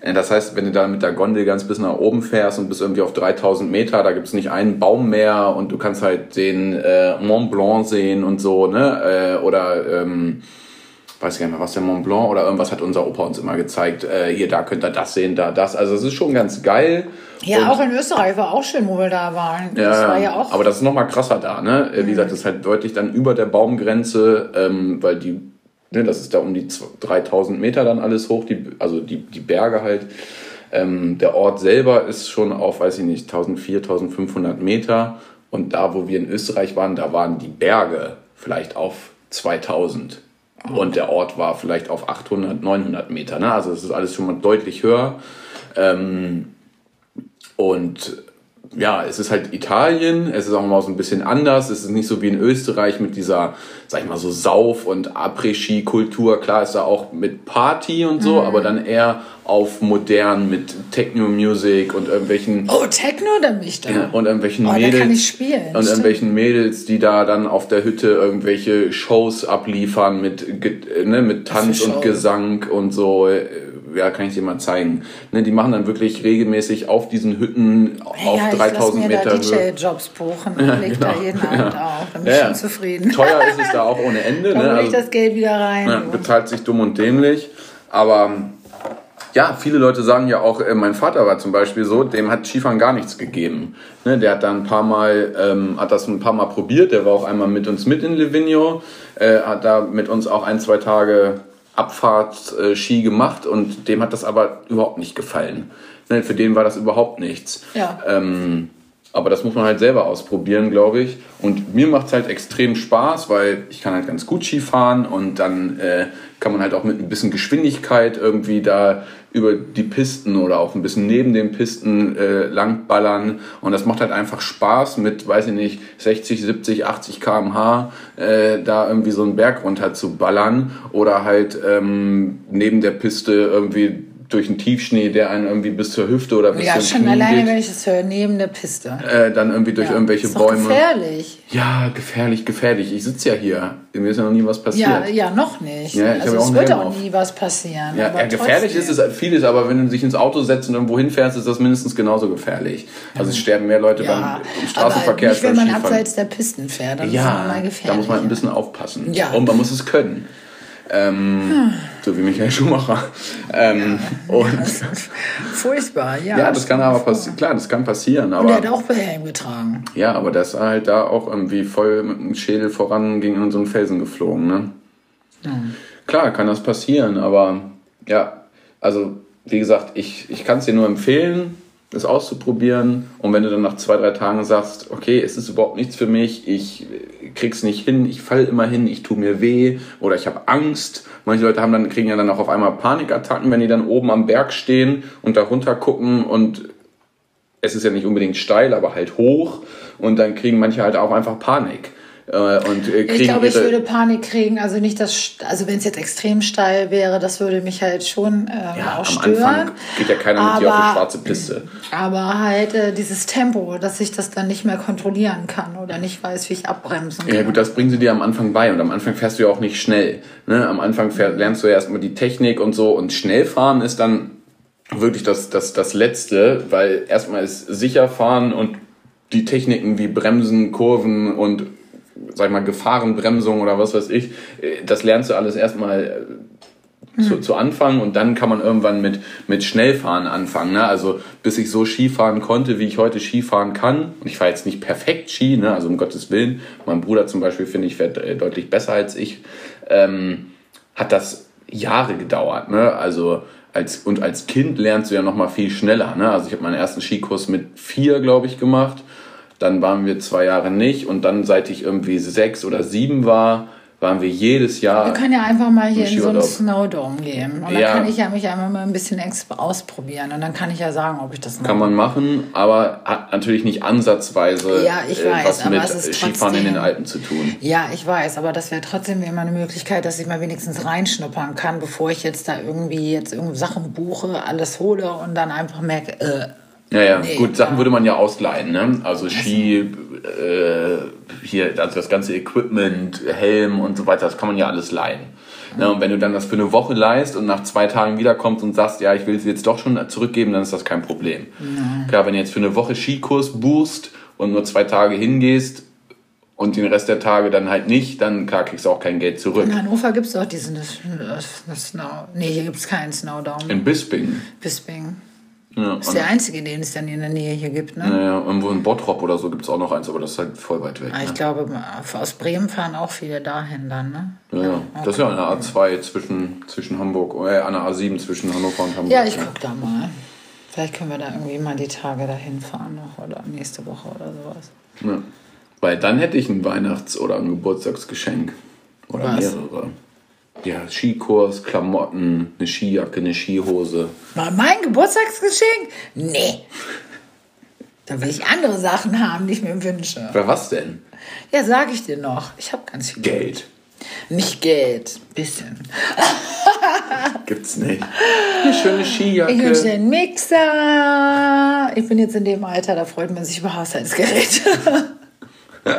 Äh, Das heißt, wenn du da mit der Gondel ganz bis nach oben fährst und bis irgendwie auf 3000 Meter, da gibt's nicht einen Baum mehr und du kannst halt den äh, Mont Blanc sehen und so, ne? Äh, oder ähm, weiß gar nicht mehr, was der Mont Blanc oder irgendwas hat unser Opa uns immer gezeigt. Äh, hier, da könnt ihr das sehen, da das. Also es ist schon ganz geil. Ja, Und- auch in Österreich war auch schön, wo wir da waren. das war ja auch. Mhm. aber das ist noch mal krasser da, ne? Äh, Wie gesagt, das ist halt deutlich dann über der Baumgrenze, ähm, weil die, ne, das ist da um die zw- 3000 Meter dann alles hoch, die, also die, die Berge halt. Ähm, der Ort selber ist schon auf, weiß ich nicht, 1400, 1500 Meter. Und da, wo wir in Österreich waren, da waren die Berge vielleicht auf 2000. Und der Ort war vielleicht auf 800, 900 Meter. Ne? Also es ist alles schon mal deutlich höher. Ähm, und ja, es ist halt Italien, es ist auch mal so ein bisschen anders. Es ist nicht so wie in Österreich mit dieser, sag ich mal, so Sauf- und Après-Ski-Kultur. Klar ist da auch mit Party und so, aber dann eher auf modern mit Techno-Music und irgendwelchen oh, Techno oder mich da? ja, und irgendwelchen Oh, Mädels kann ich spielen, und stimmt. irgendwelchen Mädels, die da dann auf der Hütte irgendwelche Shows abliefern mit ne, mit Tanz und? Gesang und so. Ja, kann ich dir mal zeigen. Ne, die machen dann wirklich regelmäßig auf diesen Hütten auf ja, ich 3000 lass mir Meter da Höhe. DJ-Jobs buchen und leg da jeden Abend auf. Dann bin ich Ja, ja. schon zufrieden. Teuer ist es da auch ohne Ende. Dann ne? hole ich Also- das Geld wieder rein. Ja, bezahlt sich dumm und dämlich. Aber ja, viele Leute sagen ja auch, äh, mein Vater war zum Beispiel so, dem hat Skifahren gar nichts gegeben. Ne, der hat dann ein paar Mal, ähm, hat das ein paar Mal probiert. Der war auch einmal mit uns mit in Livigno, äh, hat da mit uns auch ein, zwei Tage Abfahrtski gemacht und dem hat das aber überhaupt nicht gefallen. Ne, für den war das überhaupt nichts. Ja. Ähm, aber das muss man halt selber ausprobieren, glaube ich. Und mir macht es halt extrem Spaß, weil ich kann halt ganz gut Ski fahren und dann äh, kann man halt auch mit ein bisschen Geschwindigkeit irgendwie da über die Pisten oder auch ein bisschen neben den Pisten äh, langballern. Und das macht halt einfach Spaß mit, weiß ich nicht, 60, 70, 80 km/h äh, da irgendwie so einen Berg runter zu ballern oder halt ähm, neben der Piste irgendwie durch einen Tiefschnee, der einen irgendwie bis zur Hüfte oder bis Ja, zum schon Knie alleine, geht, wenn ich das höre, neben der Piste. äh, dann irgendwie durch Ja, irgendwelche ist Bäume. gefährlich. Ja, gefährlich, gefährlich. Ich sitze ja hier. Mir ist ja noch nie was passiert. Ja, ja, noch nicht. Ja, also es wird auch nie was passieren. Ja, ja, gefährlich trotzdem. ist es vieles, aber wenn du dich ins Auto setzt und irgendwo hinfährst, ist das mindestens genauso gefährlich. Also es sterben mehr Leute Ja, beim im Straßenverkehr aber nicht, wenn man Skifahren. abseits der Pisten fährt. Dann ist es Ja, immer gefährlich. da muss man ein bisschen aufpassen. Ja. Und man muss es können. Ähm, So wie Michael Schumacher. Ähm, und Furchtbar, ja. ja, das kann aber passieren. Klar, das kann passieren. Und er Aber hat auch Helm getragen. ja, aber der ist halt da auch irgendwie voll mit dem Schädel voran gegen so einen Felsen geflogen. Ne? Klar, kann das passieren, aber ja, also wie gesagt, ich, ich kann es dir nur empfehlen, das auszuprobieren. Und wenn du dann nach zwei, drei Tagen sagst, okay, es ist überhaupt nichts für mich, ich krieg's nicht hin, ich falle immer hin, ich tu mir weh oder ich habe Angst. Manche Leute haben dann, kriegen ja dann auch auf einmal Panikattacken, wenn die dann oben am Berg stehen und da runter gucken und es ist ja nicht unbedingt steil, aber halt hoch und dann kriegen manche halt auch einfach Panik. Äh, und äh, kriegen Ich glaube, ich würde Panik kriegen. Also nicht das, also wenn es jetzt extrem steil wäre, das würde mich halt schon ähm, ja, auch am stören. Anfang geht ja keiner mit dir auf Aber- die schwarze Piste. Aber halt äh, dieses Tempo, dass ich das dann nicht mehr kontrollieren kann oder nicht weiß, wie ich abbremsen kann. Ja gut, das bringen sie dir am Anfang bei und am Anfang fährst du ja auch nicht schnell. Ne? Am Anfang fähr, lernst du ja erstmal die Technik und so und schnell fahren ist dann wirklich das, das, das Letzte, weil erstmal ist sicher fahren und die Techniken wie Bremsen, Kurven und sag ich mal Gefahrenbremsung oder was weiß ich, äh, das lernst du alles erstmal äh, zu, zu Anfang und dann kann man irgendwann mit, mit Schnellfahren anfangen. Ne? Also bis ich so Skifahren konnte, wie ich heute Skifahren kann. Und ich fahre jetzt nicht perfekt Ski, ne? also um Gottes Willen. Mein Bruder zum Beispiel, finde ich, fährt äh, deutlich besser als ich. Ähm, hat das Jahre gedauert. Ne? Also als, und als Kind lernst du ja noch mal viel schneller. Ne? Also ich habe meinen ersten Skikurs mit vier, glaube ich, gemacht. Dann waren wir zwei Jahre nicht und dann, seit ich irgendwie sechs oder sieben war, waren wir jedes Jahr. Wir können ja einfach mal hier in so einen. Snowdome gehen. Und dann Ja. kann ich ja mich einmal mal ein bisschen ausprobieren. Und dann kann ich ja sagen, ob ich das Kann man machen, aber hat natürlich nicht ansatzweise Ja, ich äh, weiß, was mit Skifahren in den trotzdem- Alpen zu tun. Ja, ich weiß, aber das wäre trotzdem immer eine Möglichkeit, dass ich mal wenigstens reinschnuppern kann, bevor ich jetzt da irgendwie jetzt irgendwo Sachen buche, alles hole und dann einfach merke, äh, Ja, ja, Nee, gut, Sachen würde man ja ausleihen, ne? Also Ski, äh, hier, also das ganze Equipment, Helm und so weiter, das kann man ja alles leihen. Ne? Und wenn du dann das für eine Woche leihst und nach zwei Tagen wiederkommst und sagst, ja, ich will es jetzt doch schon zurückgeben, dann ist das kein Problem. Klar, wenn du jetzt für eine Woche Skikurs buchst und nur zwei Tage hingehst und den Rest der Tage dann halt nicht, dann klar kriegst du auch kein Geld zurück. in Hannover gibt es doch diesen das, das Snow. Nee, hier gibt es keinen Snowdome. In Bisping. Bisping. Ja, Das ist der einzige, den es dann in der Nähe hier gibt, ne? Naja, irgendwo in Bottrop oder so gibt es auch noch eins, aber das ist halt voll weit weg. Ah, Ne? Ich glaube, aus Bremen fahren auch viele dahin dann, ne? Ja, ja. Das ist ja an der A2 zwischen, zwischen Hamburg, äh, an der A7 zwischen Hannover und Hamburg. Ja, ich guck da mal. Vielleicht können wir da irgendwie mal die Tage dahin fahren noch oder nächste Woche oder sowas. Ja. Weil dann hätte ich ein Weihnachts- oder ein Geburtstagsgeschenk. Oder Was? mehrere. Ja, Skikurs, Klamotten, eine Skijacke, eine Skihose. Mal mein Geburtstagsgeschenk? Nee. Da will ich andere Sachen haben, die ich mir wünsche. Für was denn? Ja, sag ich dir noch. Ich habe ganz viel Geld. Nicht Geld, bisschen. Gibt's nicht. Eine schöne Ich wünsche dir Skijacke. einen Mixer. Ich bin jetzt in dem Alter, da freut man sich über Haushaltsgeräte.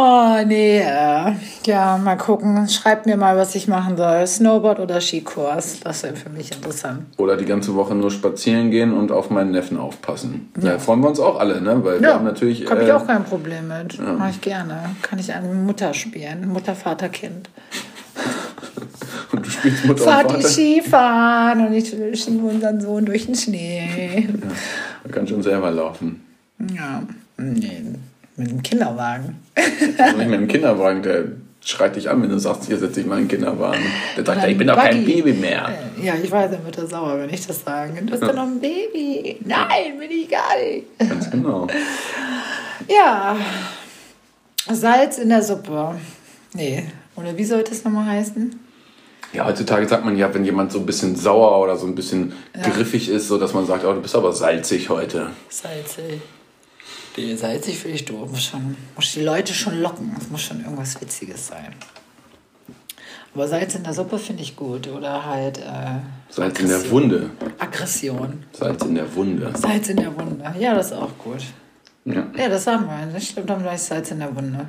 oh, nee. äh, Ja, mal gucken. Schreibt mir mal, was ich machen soll. Snowboard oder Skikurs. Das wäre für mich interessant. Oder die ganze Woche nur spazieren gehen und auf meinen Neffen aufpassen. Da freuen wir uns auch alle, ne? Weil wir haben natürlich. habe ich äh, auch kein Problem mit. Mache ich gerne. Kann ich eine Mutter spielen. Mutter, Vater, Kind. Und du spielst Mutter Fahrt und die Vater. Skifahren und ich schiebe unseren Sohn durch den Schnee. Er kann schon selber laufen. Ja, nee, mit dem Kinderwagen. Also nicht mit dem Kinderwagen, der schreit dich an, wenn du sagst, hier setze ich mal einen Kinderwagen. Der sagt, ja, ich bin doch kein. Baby mehr. Ja, ich weiß, er wird er sauer, wenn ich das sage. Du bist doch noch ein Baby. Nein, bin ich gar nicht. Ganz genau. Ja, Salz in der Suppe. Nee, oder wie sollte es nochmal heißen? Ja, heutzutage sagt man ja, wenn jemand so ein bisschen sauer oder so ein bisschen griffig ist, so dass man sagt, oh, du bist aber salzig heute. Salzig. Nee, salzig finde ich doof. Muss, schon, muss die Leute schon locken. Es muss schon irgendwas Witziges sein. Aber Salz in der Suppe finde ich gut. Oder halt. Äh, Salz in der Wunde. Aggression. Salz in der Wunde. Salz in der Wunde. Ja, das ist auch gut. Ja, Ja, das haben wir. Das stimmt, haben wir gleich Salz in der Wunde.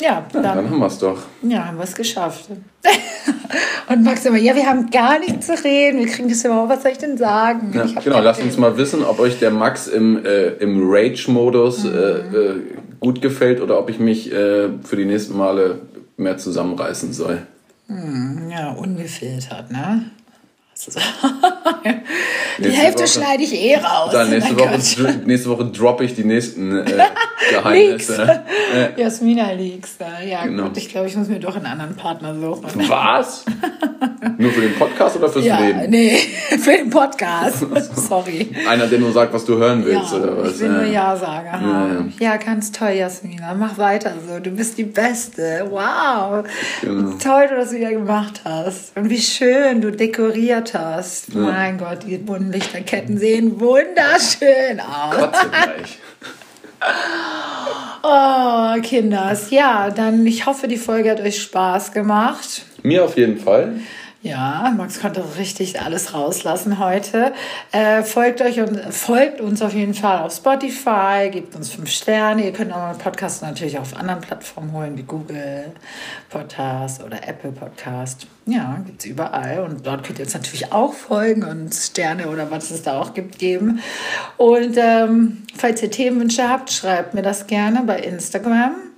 Ja, dann dann, haben wir es doch. ja, haben wir es geschafft. Und Max immer, ja, wir haben gar nichts zu reden. Wir kriegen das überhaupt, was soll ich denn sagen? Ja, Ich genau, lasst uns mal wissen, ob euch der Max im, äh, im Rage-Modus äh, äh, gut gefällt oder ob ich mich äh, für die nächsten Male mehr zusammenreißen soll. Ja, ungefiltert, ne? Die Hälfte Woche- schneide ich eh raus. Dann nächste Woche, nächste Woche droppe ich die nächsten Geheimnisse. Jasmina Leaks. Ja, Genau. gut, ich glaube, ich muss mir doch einen anderen Partner suchen. Was? Nur für den Podcast oder fürs Ja, Leben? nee, für den Podcast. Sorry. Einer, der nur sagt, was du hören willst, ja, oder was? Ich will nur Äh, Ja-Sager haben. Ja, ganz toll, Jasmina. Mach weiter so. Du bist die Beste. Wow. Genau. Toll, du das wieder gemacht hast. Und wie schön du dekoriert hast. Mein Gott, die bunten Lichterketten sehen wunderschön aus. Kotze gleich. Oh, Kinders. Ja, dann ich hoffe, die Folge hat euch Spaß gemacht. Mir auf jeden Fall. Ja, Max konnte richtig alles rauslassen heute. Äh, folgt euch und folgt uns auf jeden Fall auf Spotify, gebt uns fünf Sterne. Ihr könnt eure Podcasts natürlich auch auf anderen Plattformen holen, wie Google Podcast oder Apple Podcast. Ja, gibt's überall. Und dort könnt ihr uns natürlich auch folgen und Sterne oder was es da auch gibt geben. Und ähm, falls ihr Themenwünsche habt, schreibt mir das gerne bei Instagram.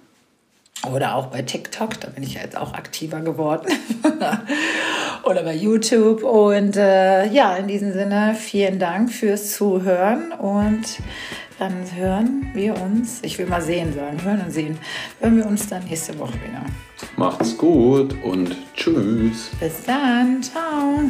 Oder auch bei TikTok, da bin ich ja jetzt auch aktiver geworden. Oder bei YouTube. Und äh, ja, in diesem Sinne, vielen Dank fürs Zuhören. Und dann hören wir uns, ich will mal sehen sagen, hören und sehen, hören wir uns dann nächste Woche wieder. Macht's gut und tschüss. Bis dann, ciao.